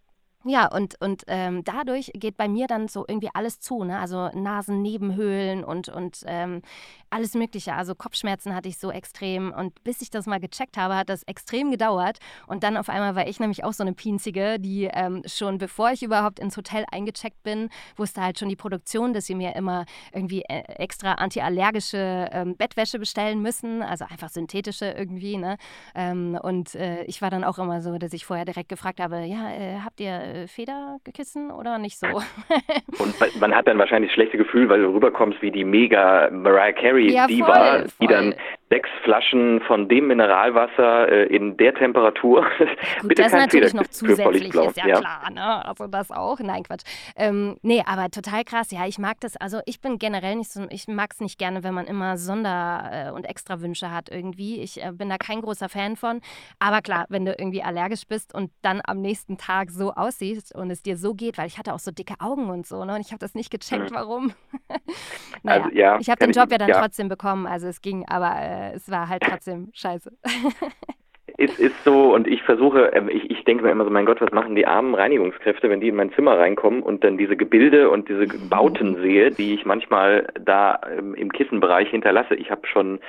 ja, und, und ähm, dadurch geht bei mir dann so irgendwie alles zu, ne? Also Nasennebenhöhlen und, und ähm, alles Mögliche. Also Kopfschmerzen hatte ich so extrem. Und bis ich das mal gecheckt habe, hat das extrem gedauert. Und dann auf einmal war ich nämlich auch so eine Pinzige, die ähm, schon bevor ich überhaupt ins Hotel eingecheckt bin, wusste halt schon die Produktion, dass sie mir immer irgendwie äh, extra antiallergische ähm, Bettwäsche bestellen müssen. Also einfach synthetische irgendwie, ne? Ähm, und äh, ich war dann auch immer so, dass ich vorher direkt gefragt habe, ja, äh, habt ihr äh, Federkissen oder nicht so? Und man- hat dann wahrscheinlich das schlechte Gefühl, weil du rüberkommst wie die mega Mariah Carey Ja, Diva, voll, die voll. dann sechs Flaschen von dem Mineralwasser äh, in der Temperatur. Gut, Bitte das kein natürlich noch zusätzlich, ist ja, klar, ne? Also das auch. Nein, Quatsch. Ähm, nee, aber total krass. Ja, ich mag das. Also ich bin generell nicht so, ich mag es nicht gerne, wenn man immer Sonder- äh, und Extrawünsche hat irgendwie. Ich äh, bin da kein großer Fan von. Aber klar, wenn du irgendwie allergisch bist und dann am nächsten Tag so aussiehst und es dir so geht, weil ich hatte auch so dicke Augen und so, ne? Und ich habe das nicht gecheckt, warum. naja, Also, ja, ich habe den Job ja dann ja. trotzdem bekommen, also es ging, aber äh, es war halt trotzdem scheiße. Es ist so, und ich versuche, ähm, ich, ich denke mir immer so, mein Gott, was machen die armen Reinigungskräfte, wenn die in mein Zimmer reinkommen und dann diese Gebilde und diese Bauten sehe, die ich manchmal da ähm, im Kissenbereich hinterlasse. Ich habe schon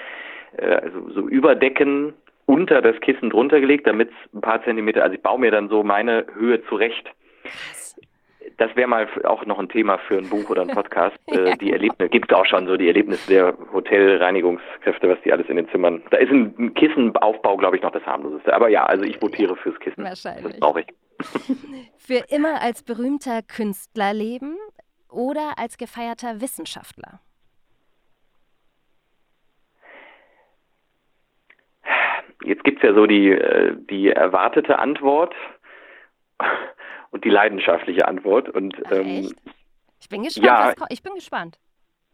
äh, also so Überdecken unter das Kissen drunter gelegt, damit es ein paar Zentimeter, also ich baue mir dann so meine Höhe zurecht. Das wäre mal auch noch ein Thema für ein Buch oder ein Podcast. äh, die Erlebnisse gibt es auch schon so die Erlebnisse der Hotelreinigungskräfte, was die alles in den Zimmern. Da ist ein, ein Kissenaufbau, glaube ich, noch das harmloseste. Aber ja, also ich votiere fürs Kissen. Wahrscheinlich. Das brauche ich. Für immer als berühmter Künstler leben oder als gefeierter Wissenschaftler? Jetzt gibt's ja so die, äh, die erwartete Antwort und die leidenschaftliche Antwort. Und Ach, ähm? Ich bin gespannt. ja. ich bin gespannt.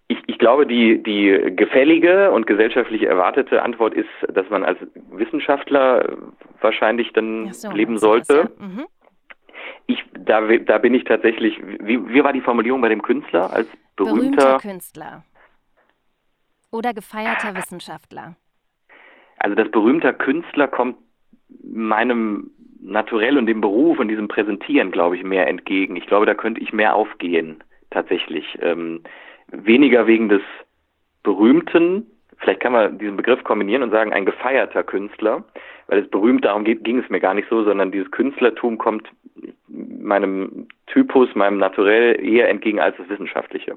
Ich, ich glaube, die, die gefällige und gesellschaftlich erwartete Antwort ist, dass man als Wissenschaftler wahrscheinlich dann so, leben sollte. Ja. mhm. Ich, da, da bin ich tatsächlich, wie, wie war die Formulierung bei dem Künstler? Als berühmter, berühmter Künstler. Oder gefeierter Wissenschaftler. Also das berühmter Künstler kommt meinem Naturell und dem Beruf und diesem Präsentieren, glaube ich, mehr entgegen. Ich glaube, da könnte ich mehr aufgehen, tatsächlich. Ähm, weniger wegen des Berühmten, vielleicht kann man diesen Begriff kombinieren und sagen, ein gefeierter Künstler, weil es berühmt darum geht, ging es mir gar nicht so, sondern dieses Künstlertum kommt meinem Typus, meinem Naturell eher entgegen als das Wissenschaftliche.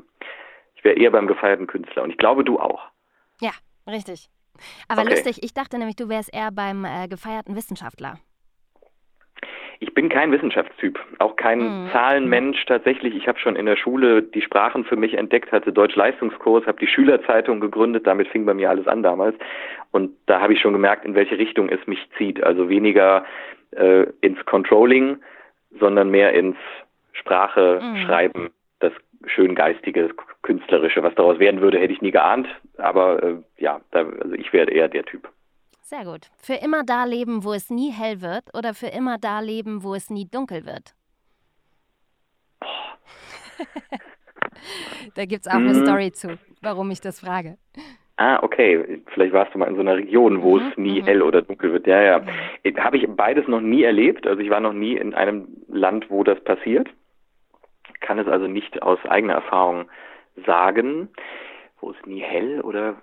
Ich wäre eher beim gefeierten Künstler und ich glaube, du auch. Ja, richtig. Aber Okay. lustig, ich dachte nämlich, du wärst eher beim äh, gefeierten Wissenschaftler. Ich bin kein Wissenschaftstyp, auch kein Mhm. Zahlenmensch tatsächlich. Ich habe schon in der Schule die Sprachen für mich entdeckt, hatte Deutsch-Leistungskurs, habe die Schülerzeitung gegründet, damit fing bei mir alles an damals. Und da habe ich schon gemerkt, in welche Richtung es mich zieht. Also weniger äh, ins Controlling, sondern mehr ins Sprache, Mhm. Schreiben, das schön geistige, künstlerische. Was daraus werden würde, hätte ich nie geahnt. Aber äh, ja, da, also ich wäre eher der Typ. Sehr gut. Für immer da leben, wo es nie hell wird oder für immer da leben, wo es nie dunkel wird? da gibt es auch eine Mhm. Story zu, warum ich das frage. Ah, okay. Vielleicht warst du mal in so einer Region, wo Mhm, es nie mhm. hell oder dunkel wird. Ja, ja. Habe ich beides noch nie erlebt. Also ich war noch nie in einem Land, wo das passiert. Kann es also nicht aus eigener Erfahrung sagen, wo es nie hell oder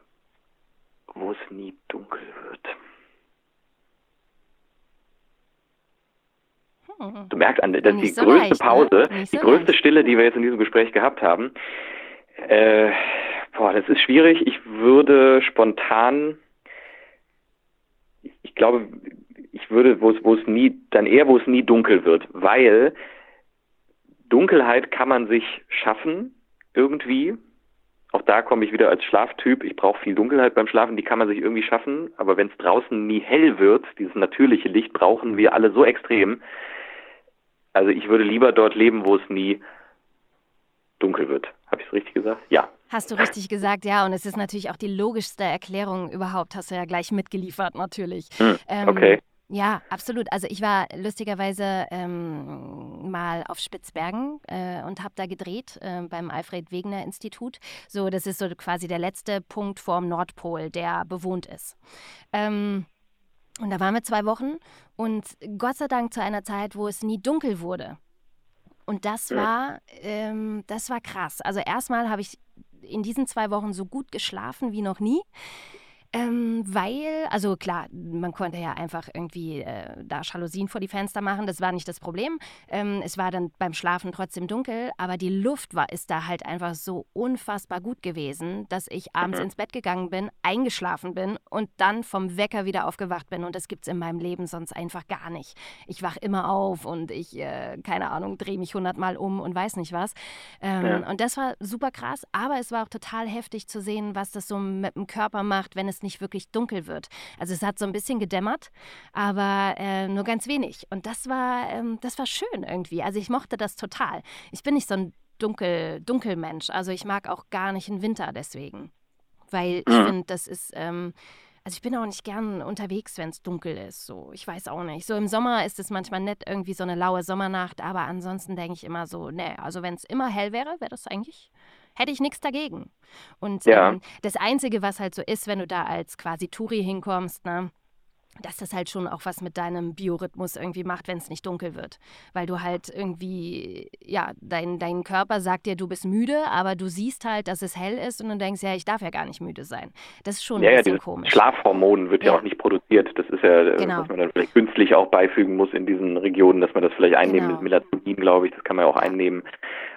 wo es nie dunkel wird. Hm. Du merkst, an, das ist die so größte leicht, ne? Pause, Nicht die so größte leicht. Stille, die wir jetzt in diesem Gespräch gehabt haben. Äh, boah, das ist schwierig. Ich würde spontan, ich, ich glaube, ich würde, wo es, wo es nie, dann eher, wo es nie dunkel wird, weil Dunkelheit kann man sich schaffen, irgendwie. Auch da komme ich wieder als Schlaftyp. Ich brauche viel Dunkelheit beim Schlafen, die kann man sich irgendwie schaffen. Aber wenn es draußen nie hell wird, dieses natürliche Licht brauchen wir alle so extrem. Also ich würde lieber dort leben, wo es nie dunkel wird. Habe ich es richtig gesagt? Ja. Hast du richtig gesagt, ja. Und es ist natürlich auch die logischste Erklärung überhaupt. Hast du ja gleich mitgeliefert, natürlich. Hm, Ähm, okay. Ja, absolut. Also ich war lustigerweise ähm, mal auf Spitzbergen äh, und habe da gedreht äh, beim Alfred Wegener Institut. So, das ist so quasi der letzte Punkt vorm Nordpol, der bewohnt ist. Ähm, und da waren wir zwei Wochen und Gott sei Dank zu einer Zeit, wo es nie dunkel wurde. Und das war, ähm, das war krass. Also erstmal habe ich in diesen zwei Wochen so gut geschlafen wie noch nie. Ähm, weil, also klar, man konnte ja einfach irgendwie äh, da Jalousien vor die Fenster machen, das war nicht das Problem. Ähm, es war dann beim Schlafen trotzdem dunkel, aber die Luft war, ist da halt einfach so unfassbar gut gewesen, dass ich abends Mhm. ins Bett gegangen bin, eingeschlafen bin und dann vom Wecker wieder aufgewacht bin. Und das gibt es in meinem Leben sonst einfach gar nicht. Ich wach immer auf und ich, äh, keine Ahnung, drehe mich hundertmal um und weiß nicht was. Ähm, Ja. Und das war super krass, aber es war auch total heftig zu sehen, was das so mit dem Körper macht, wenn es nicht wirklich dunkel wird. Also es hat so ein bisschen gedämmert, aber äh, nur ganz wenig. Und das war, ähm, das war schön irgendwie. Also ich mochte das total. Ich bin nicht so ein dunkel, Dunkelmensch. Also ich mag auch gar nicht den Winter deswegen. Weil ich finde, das ist. Ähm, also ich bin auch nicht gern unterwegs, wenn es dunkel ist. So, ich weiß auch nicht. So im Sommer ist es manchmal nett, irgendwie so eine laue Sommernacht, aber ansonsten denke ich immer so, nee, also wenn es immer hell wäre, wäre das eigentlich, hätte ich nichts dagegen. Und Ja. ähm, das Einzige, was halt so ist, wenn du da als quasi Touri hinkommst, ne, dass das halt schon auch was mit deinem Biorhythmus irgendwie macht, wenn es nicht dunkel wird. Weil du halt irgendwie, ja, dein, dein Körper sagt dir, du bist müde, aber du siehst halt, dass es hell ist und du denkst, ja, ich darf ja gar nicht müde sein. Das ist schon Ja, ein ja, bisschen dieses komisch. Schlafhormon wird ja. Ja. auch nicht produziert. Das ist ja, äh, Genau. was man dann vielleicht künstlich auch beifügen muss in diesen Regionen, dass man das vielleicht einnehmen Genau. mit Melatonin, glaube ich. Das kann man ja auch einnehmen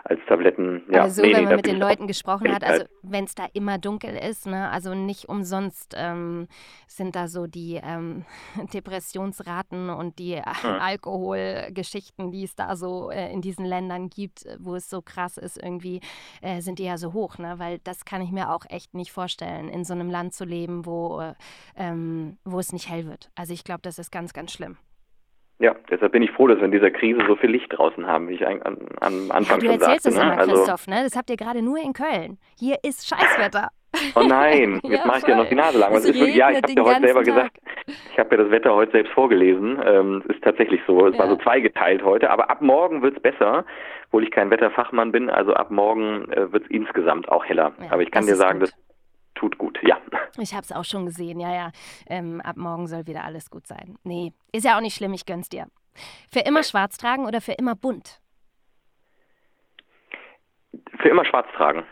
als Tabletten. Ja, Aber so, nee, wenn man mit den Leuten gesprochen hat, also wenn es da immer dunkel ist, ne, also nicht umsonst ähm, sind da so die ähm, Depressionsraten und die äh, Alkoholgeschichten, die es da so äh, in diesen Ländern gibt, äh, wo es so krass ist, irgendwie äh, sind die ja so hoch, ne? Weil das kann ich mir auch echt nicht vorstellen, in so einem Land zu leben, wo, äh, ähm, wo es nicht hell wird. Also ich glaube, das ist ganz, ganz schlimm. Ja, deshalb bin ich froh, dass wir in dieser Krise so viel Licht draußen haben, wie ich an, an, am Anfang ja, du schon erzählst sagte. es ne? immer, Also, Christoph, ne? Das habt ihr gerade nur in Köln. Hier ist Scheißwetter. Oh nein, jetzt Ja, mache ich dir noch die Nase lang. Es Es ist ja, ich habe ja heute selber ganzen gesagt, ich habe ja das Wetter heute selbst vorgelesen. Ähm, es ist tatsächlich so, es war Ja. so zweigeteilt heute, aber ab morgen wird's besser, obwohl ich kein Wetterfachmann bin. Also ab morgen äh, wird's insgesamt auch heller. Ja, aber ich kann dir sagen, gut. das tut gut, ja. Ich habe es auch schon gesehen, ja, ja. Ähm, ab morgen soll wieder alles gut sein. Nee, ist ja auch nicht schlimm, ich gönn's dir. Für immer schwarz tragen oder für immer bunt? Für immer schwarz tragen.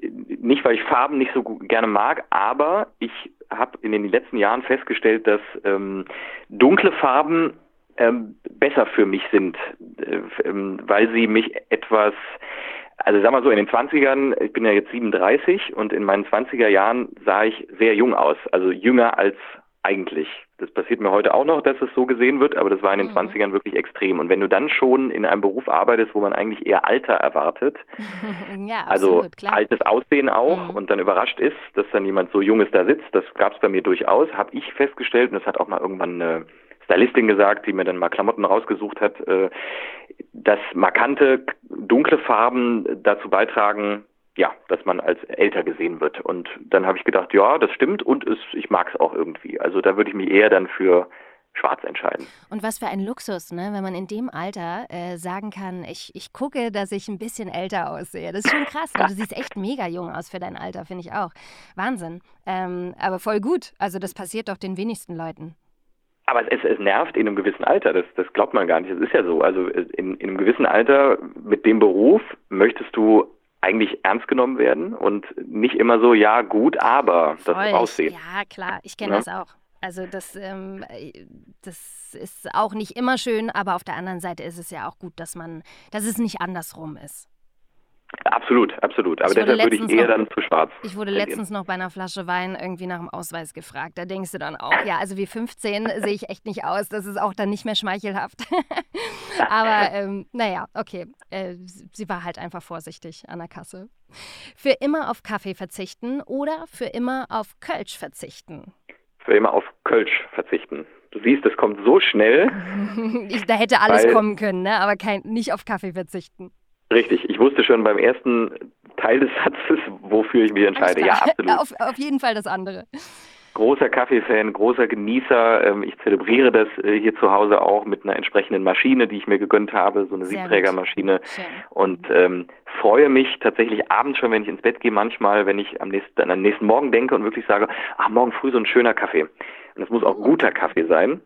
Nicht, weil ich Farben nicht so gerne mag, aber ich habe in den letzten Jahren festgestellt, dass ähm, dunkle Farben ähm, besser für mich sind, äh, ähm, weil sie mich etwas, also sag mal so, in den 20ern, ich bin ja jetzt 37 und in meinen 20er Jahren sah ich sehr jung aus, also jünger als eigentlich. Das passiert mir heute auch noch, dass es so gesehen wird, aber das war in den Mhm. 20ern wirklich extrem. Und wenn du dann schon in einem Beruf arbeitest, wo man eigentlich eher Alter erwartet, ja, also absolut, klar. altes Aussehen auch Mhm. und dann überrascht ist, dass dann jemand so Junges da sitzt, das gab es bei mir durchaus, habe ich festgestellt und das hat auch mal irgendwann eine Stylistin gesagt, die mir dann mal Klamotten rausgesucht hat, äh, dass markante, dunkle Farben dazu beitragen, ja, dass man als älter gesehen wird. Und dann habe ich gedacht, ja, das stimmt und es, ich mag es auch irgendwie. Also da würde ich mich eher dann für schwarz entscheiden. Und was für ein Luxus, ne? wenn man in dem Alter äh, sagen kann, ich, ich gucke, dass ich ein bisschen älter aussehe. Das ist schon krass. Ne? Du siehst echt mega jung aus für dein Alter, finde ich auch. Wahnsinn. Ähm, aber voll gut. Also das passiert doch den wenigsten Leuten. Aber es, es nervt in einem gewissen Alter, das, das glaubt man gar nicht. Es ist ja so. Also in, in einem gewissen Alter mit dem Beruf möchtest du eigentlich ernst genommen werden und nicht immer so, ja gut, aber das Voll. Aussehen. Ja, klar, ich kenne Ja. das auch. Also das, ähm, äh, das ist auch nicht immer schön, aber auf der anderen Seite ist es ja auch gut, dass man, dass es nicht andersrum ist. Absolut, absolut. Aber deshalb würde ich eher noch- dann zu schwarz. Ich wurde tendieren. letztens noch bei einer Flasche Wein irgendwie nach dem Ausweis gefragt. Da denkst du dann auch, ja, also wie 15 sehe ich echt nicht aus. Das ist auch dann nicht mehr schmeichelhaft. Aber ähm, naja, okay. Äh, sie war halt einfach vorsichtig an der Kasse. Für immer auf Kaffee verzichten oder für immer auf Kölsch verzichten? Für immer auf Kölsch verzichten. Du siehst, das kommt so schnell. Ich, da hätte alles kommen können, ne? aber kein, nicht auf Kaffee verzichten. Richtig, ich wusste schon beim ersten Teil des Satzes, wofür ich mich entscheide. Ja, absolut. Auf, auf jeden Fall das andere. großer Kaffeefan, großer Genießer. Ähm, Ich zelebriere das äh, hier zu Hause auch mit einer entsprechenden Maschine, die ich mir gegönnt habe, so eine. Siebträgermaschine. Und ähm, freue mich tatsächlich abends schon, wenn ich ins Bett gehe, manchmal, wenn ich am nächsten, an den nächsten Morgen denke und wirklich sage, ach, morgen früh so ein schöner Kaffee. Und es muss auch guter Kaffee sein,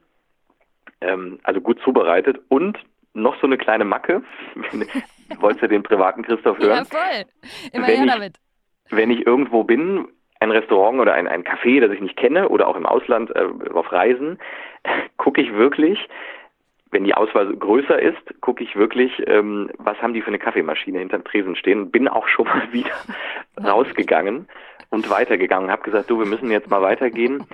ähm, also gut zubereitet und noch so eine kleine Macke. Wolltest du den privaten Christoph hören? Ja, voll. Immer Wenn her ich- damit. wenn ich irgendwo bin, ein Restaurant oder ein, ein Café, das ich nicht kenne oder auch im Ausland äh, auf Reisen, gucke ich wirklich, wenn die Auswahl größer ist, gucke ich wirklich, ähm, was haben die für eine Kaffeemaschine hinterm Tresen stehen. Bin auch schon mal wieder rausgegangen und weitergegangen. Habe gesagt, du, wir müssen jetzt mal weitergehen.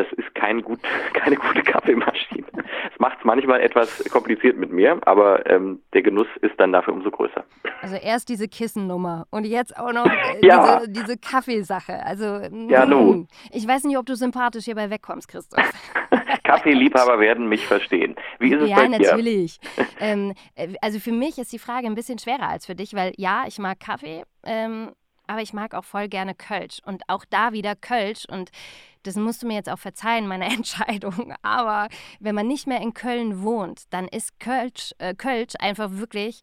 Das ist kein gut, keine gute Kaffeemaschine. Es macht es manchmal etwas kompliziert mit mir, aber ähm, der Genuss ist dann dafür umso größer. Also erst diese Kissennummer und jetzt auch noch äh, Ja. diese, diese Kaffeesache. Also Ja, mm, nu. ich weiß nicht, ob du sympathisch hierbei wegkommst, Christoph. Kaffeeliebhaber werden mich verstehen. Wie ist es ja, bei dir? natürlich. ähm, äh, also für mich ist die Frage ein bisschen schwerer als für dich, weil ja, ich mag Kaffee, ähm, aber ich mag auch voll gerne Kölsch. Und auch da wieder Kölsch. Und das musst du mir jetzt auch verzeihen, meine Entscheidung. Aber wenn man nicht mehr in Köln wohnt, dann ist Kölsch, äh, Kölsch einfach wirklich,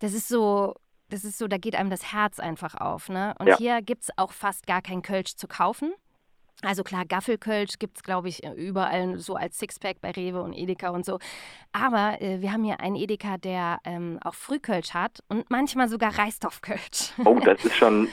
das ist so. Das ist so, da geht einem das Herz einfach auf. Ne? Und Ja. hier gibt es auch fast gar kein Kölsch zu kaufen. Also klar, Gaffelkölsch gibt es, glaube ich, überall so als Sixpack bei Rewe und Edeka und so. Aber äh, wir haben hier einen Edeka, der ähm, auch Frühkölsch hat und manchmal sogar Reisdorfkölsch. Oh, das ist schon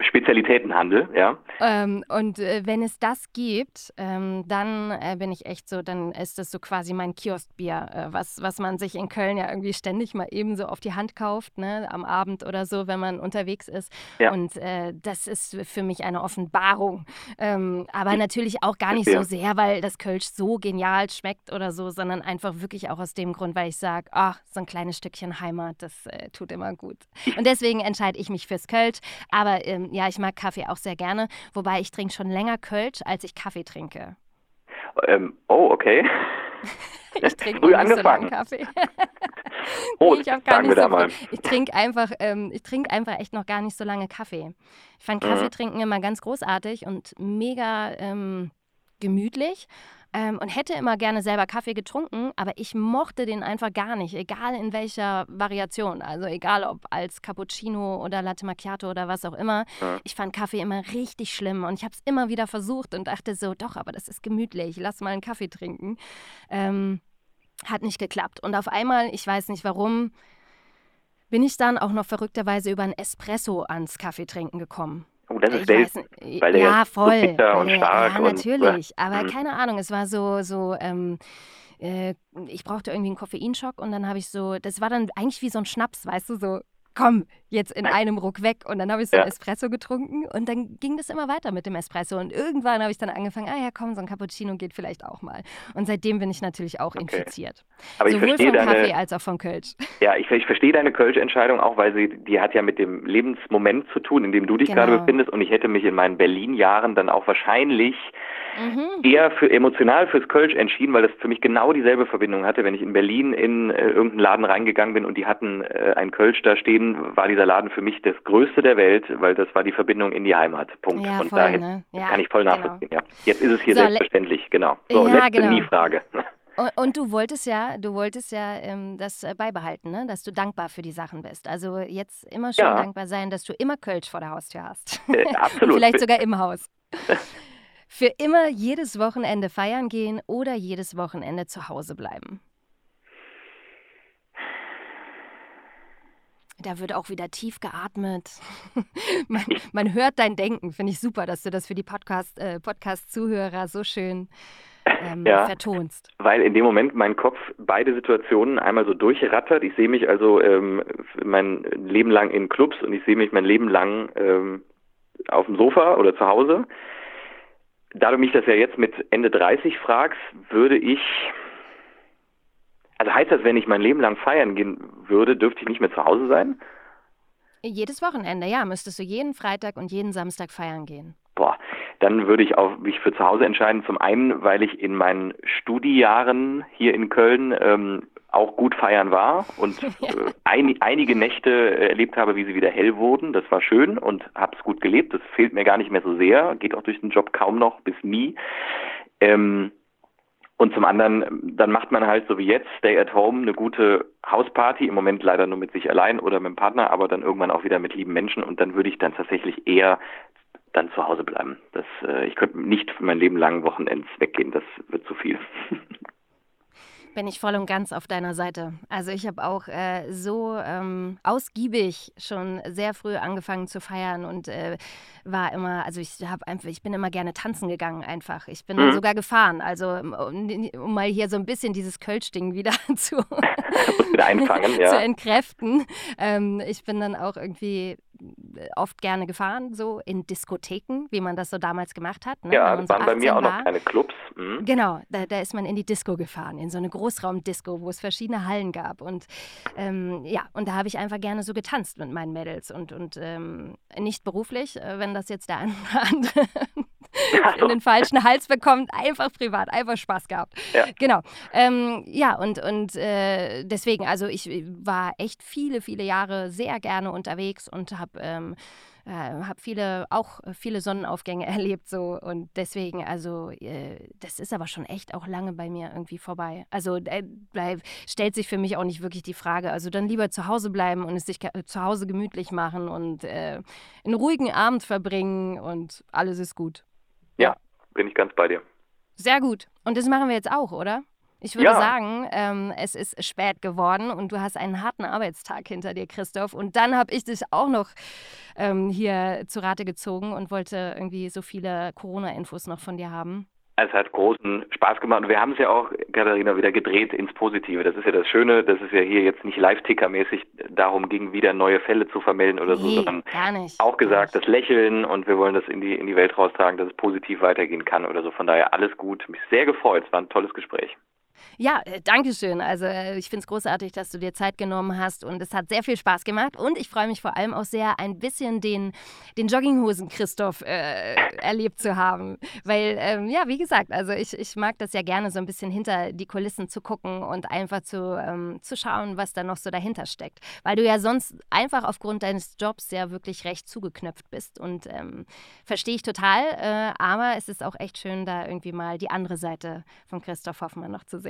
Spezialitätenhandel, ja. Ähm, und äh, wenn es das gibt, ähm, dann äh, bin ich echt so, dann ist das so quasi mein Kioskbier, äh, was, was man sich in Köln ja irgendwie ständig mal eben so auf die Hand kauft, ne, am Abend oder so, wenn man unterwegs ist. Ja. Und äh, das ist für mich eine Offenbarung. Ähm, aber natürlich auch gar nicht so sehr, weil das Kölsch so genial schmeckt oder so, sondern einfach wirklich auch aus dem Grund, weil ich sage, ach, so ein kleines Stückchen Heimat, das äh, tut immer gut. Und deswegen entscheide ich mich fürs Kölsch. Aber ähm, ja, ich mag Kaffee auch sehr gerne, wobei ich trinke schon länger Kölsch, als ich Kaffee trinke. Ähm, oh, okay. ich trinke früh angefangen. So Kaffee. oh, ich habe gar nicht so mal. Ich trinke einfach, ähm, ich trinke einfach echt noch gar nicht so lange Kaffee. Ich fand mhm. Kaffee trinken immer ganz großartig und mega ähm, gemütlich ähm, und hätte immer gerne selber Kaffee getrunken, aber ich mochte den einfach gar nicht, egal in welcher Variation. Also egal ob als Cappuccino oder Latte Macchiato oder was auch immer. Ich fand Kaffee immer richtig schlimm und ich habe es immer wieder versucht und dachte so, doch, aber das ist gemütlich, lass mal einen Kaffee trinken. Ähm, hat nicht geklappt. Und auf einmal, ich weiß nicht warum, bin ich dann auch noch verrückterweise über ein Espresso ans Kaffeetrinken gekommen. Oh, das ist selten, weil der ja, voll. So bitter und stark ja, natürlich. Und, aber mh. keine Ahnung, es war so, so ähm, äh, ich brauchte irgendwie einen Koffeinschock und dann habe ich so, das war dann eigentlich wie so ein Schnaps, weißt du, so komm, jetzt in einem Ruck weg. Und dann habe ich so ja. ein Espresso getrunken und dann ging das immer weiter mit dem Espresso. Und irgendwann habe ich dann angefangen, ah ja, komm, so ein Cappuccino geht vielleicht auch mal. Und seitdem bin ich natürlich auch okay. infiziert. Aber Sowohl vom deine, Kaffee als auch vom Kölsch. Ja, ich, ich verstehe deine Kölsch-Entscheidung auch, weil sie, die hat ja mit dem Lebensmoment zu tun, in dem du dich genau. gerade befindest. Und ich hätte mich in meinen Berlin-Jahren dann auch wahrscheinlich mhm. eher für emotional fürs Kölsch entschieden, weil das für mich genau dieselbe Verbindung hatte. Wenn ich in Berlin in äh, irgendeinen Laden reingegangen bin und die hatten äh, ein Kölsch da stehen, war dieser Laden für mich das größte der Welt, weil das war die Verbindung in die Heimat. Punkt. Ja, und voll, daher ne? ja, kann ich voll genau. nachvollziehen. Genau. Ja. Jetzt ist es hier so, selbstverständlich, genau. So, ja, letzte genau. Nie-Frage. Und, und, du wolltest ja, du wolltest ja ähm, das äh, beibehalten, ne? dass du dankbar für die Sachen bist. Also jetzt immer schön ja. dankbar sein, dass du immer Kölsch vor der Haustür hast. Äh, absolut. vielleicht sogar im Haus. Für immer jedes Wochenende feiern gehen oder jedes Wochenende zu Hause bleiben? Da wird auch wieder tief geatmet. man, man, hört dein Denken. Finde ich super, dass du das für die Podcast-Zuhörer äh, Podcast so schön ähm, ja, vertonst. Weil in dem Moment mein Kopf beide Situationen einmal so durchrattert. Ich sehe mich also ähm, mein Leben lang in Clubs und ich sehe mich mein Leben lang ähm, auf dem Sofa oder zu Hause. Da du mich das ja jetzt mit Ende 30 fragst, würde ich, also heißt das, wenn ich mein Leben lang feiern gehen würde, dürfte ich nicht mehr zu Hause sein? Jedes Wochenende, ja, müsstest du jeden Freitag und jeden Samstag feiern gehen. Boah, dann würde ich auch mich für zu Hause entscheiden. Zum einen, weil ich in meinen Studiejahren hier in Köln ähm, auch gut feiern war und ja. äh, ein, einige Nächte erlebt habe, wie sie wieder hell wurden. Das war schön und habe es gut gelebt. Das fehlt mir gar nicht mehr so sehr. Geht auch durch den Job kaum noch bis nie. Ähm, und zum anderen, dann macht man halt so wie jetzt, Stay at Home, eine gute Hausparty, im Moment leider nur mit sich allein oder mit dem Partner, aber dann irgendwann auch wieder mit lieben Menschen und dann würde ich dann tatsächlich eher dann zu Hause bleiben. Das, äh, ich könnte nicht für mein Leben lang Wochenends weggehen, das wird zu viel. bin ich voll und ganz auf deiner Seite. Also ich habe auch äh, so ähm, ausgiebig schon sehr früh angefangen zu feiern und äh, war immer, also ich habe einfach, ich bin immer gerne tanzen gegangen einfach. Ich bin mhm. sogar gefahren, also um, um, mal hier so ein bisschen dieses Kölsch-Ding wieder zu, einfangen, ja. zu entkräften. Ähm, ich bin dann auch irgendwie oft gerne gefahren, so in Diskotheken, wie man das so damals gemacht hat. Ne? Ja, das waren so bei mir auch noch keine Clubs. Mhm. Genau, da, da, ist man in die Disco gefahren, in so eine Großraumdisco, wo es verschiedene Hallen gab. Und ähm, ja, und da habe ich einfach gerne so getanzt mit meinen Mädels und, und ähm, nicht beruflich, äh, wenn das jetzt der eine oder andere in den falschen Hals bekommt, einfach privat, einfach Spaß gehabt. Ja. Genau. Ähm, ja, und, und äh, deswegen, also ich war echt viele, viele Jahre sehr gerne unterwegs und habe ähm, äh, habe viele auch viele Sonnenaufgänge erlebt so und deswegen also äh, das ist aber schon echt auch lange bei mir irgendwie vorbei also äh, bleib, stellt sich für mich auch nicht wirklich die Frage also dann lieber zu Hause bleiben und es sich zu Hause gemütlich machen und äh, einen ruhigen Abend verbringen und alles ist gut ja, bin ich ganz bei dir. Sehr gut. Und das machen wir jetzt auch, oder? Ich würde ja. sagen, ähm, es ist spät geworden und du hast einen harten Arbeitstag hinter dir, Christoph. Und dann habe ich dich auch noch ähm, hier zu Rate gezogen und wollte irgendwie so viele Corona-Infos noch von dir haben. Es hat großen Spaß gemacht und wir haben es ja auch, Katharina, wieder gedreht ins Positive. Das ist ja das Schöne, dass es ja hier jetzt nicht Live-Ticker-mäßig darum ging, wieder neue Fälle zu vermelden oder so, sondern auch gesagt, das Lächeln und wir wollen das in die, in die Welt raustragen, dass es positiv weitergehen kann oder so. Von daher alles gut. Mich sehr gefreut. Es war ein tolles Gespräch. Ja, äh, danke schön. Also äh, ich finde es großartig, dass du dir Zeit genommen hast und es hat sehr viel Spaß gemacht und ich freue mich vor allem auch sehr, ein bisschen den, den Jogginghosen-Christoph äh, erlebt zu haben. Weil, ähm, ja, wie gesagt, also ich, ich mag das ja gerne so ein bisschen hinter die Kulissen zu gucken und einfach zu, ähm, zu schauen, was da noch so dahinter steckt. Weil du ja sonst einfach aufgrund deines Jobs ja wirklich recht zugeknöpft bist und ähm, verstehe ich total, äh, aber es ist auch echt schön, da irgendwie mal die andere Seite von Christoph Hoffmann noch zu sehen.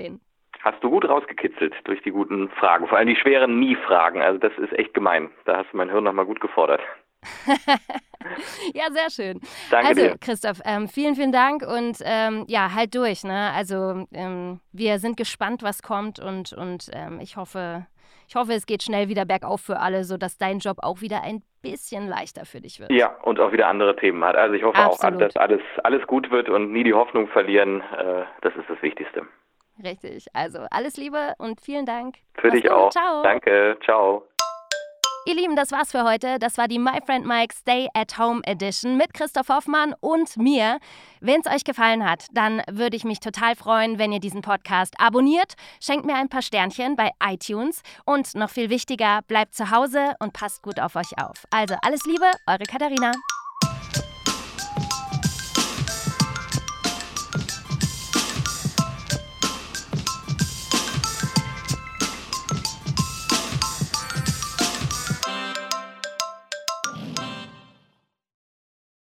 Hast du gut rausgekitzelt durch die guten Fragen, vor allem die schweren Nie-Fragen. Also das ist echt gemein. Da hast du mein Hirn nochmal gut gefordert. ja, sehr schön. Danke also, dir. Christoph, ähm, vielen, vielen Dank und ähm, ja, halt durch. Ne? Also, ähm, wir sind gespannt, was kommt und, und ähm, ich hoffe, ich hoffe, es geht schnell wieder bergauf für alle, sodass dein Job auch wieder ein bisschen leichter für dich wird. Ja, und auch wieder andere Themen hat. Also ich hoffe Absolut. auch, dass alles, alles gut wird und nie die Hoffnung verlieren. Äh, das ist das Wichtigste. Richtig. Also alles Liebe und vielen Dank. Für Mach's dich gut. auch. Ciao. Danke. Ciao. Ihr Lieben, das war's für heute. Das war die My Friend Mike Stay at Home Edition mit Christoph Hoffmann und mir. Wenn es euch gefallen hat, dann würde ich mich total freuen, wenn ihr diesen Podcast abonniert. Schenkt mir ein paar Sternchen bei iTunes und noch viel wichtiger, bleibt zu Hause und passt gut auf euch auf. Also alles Liebe, eure Katharina.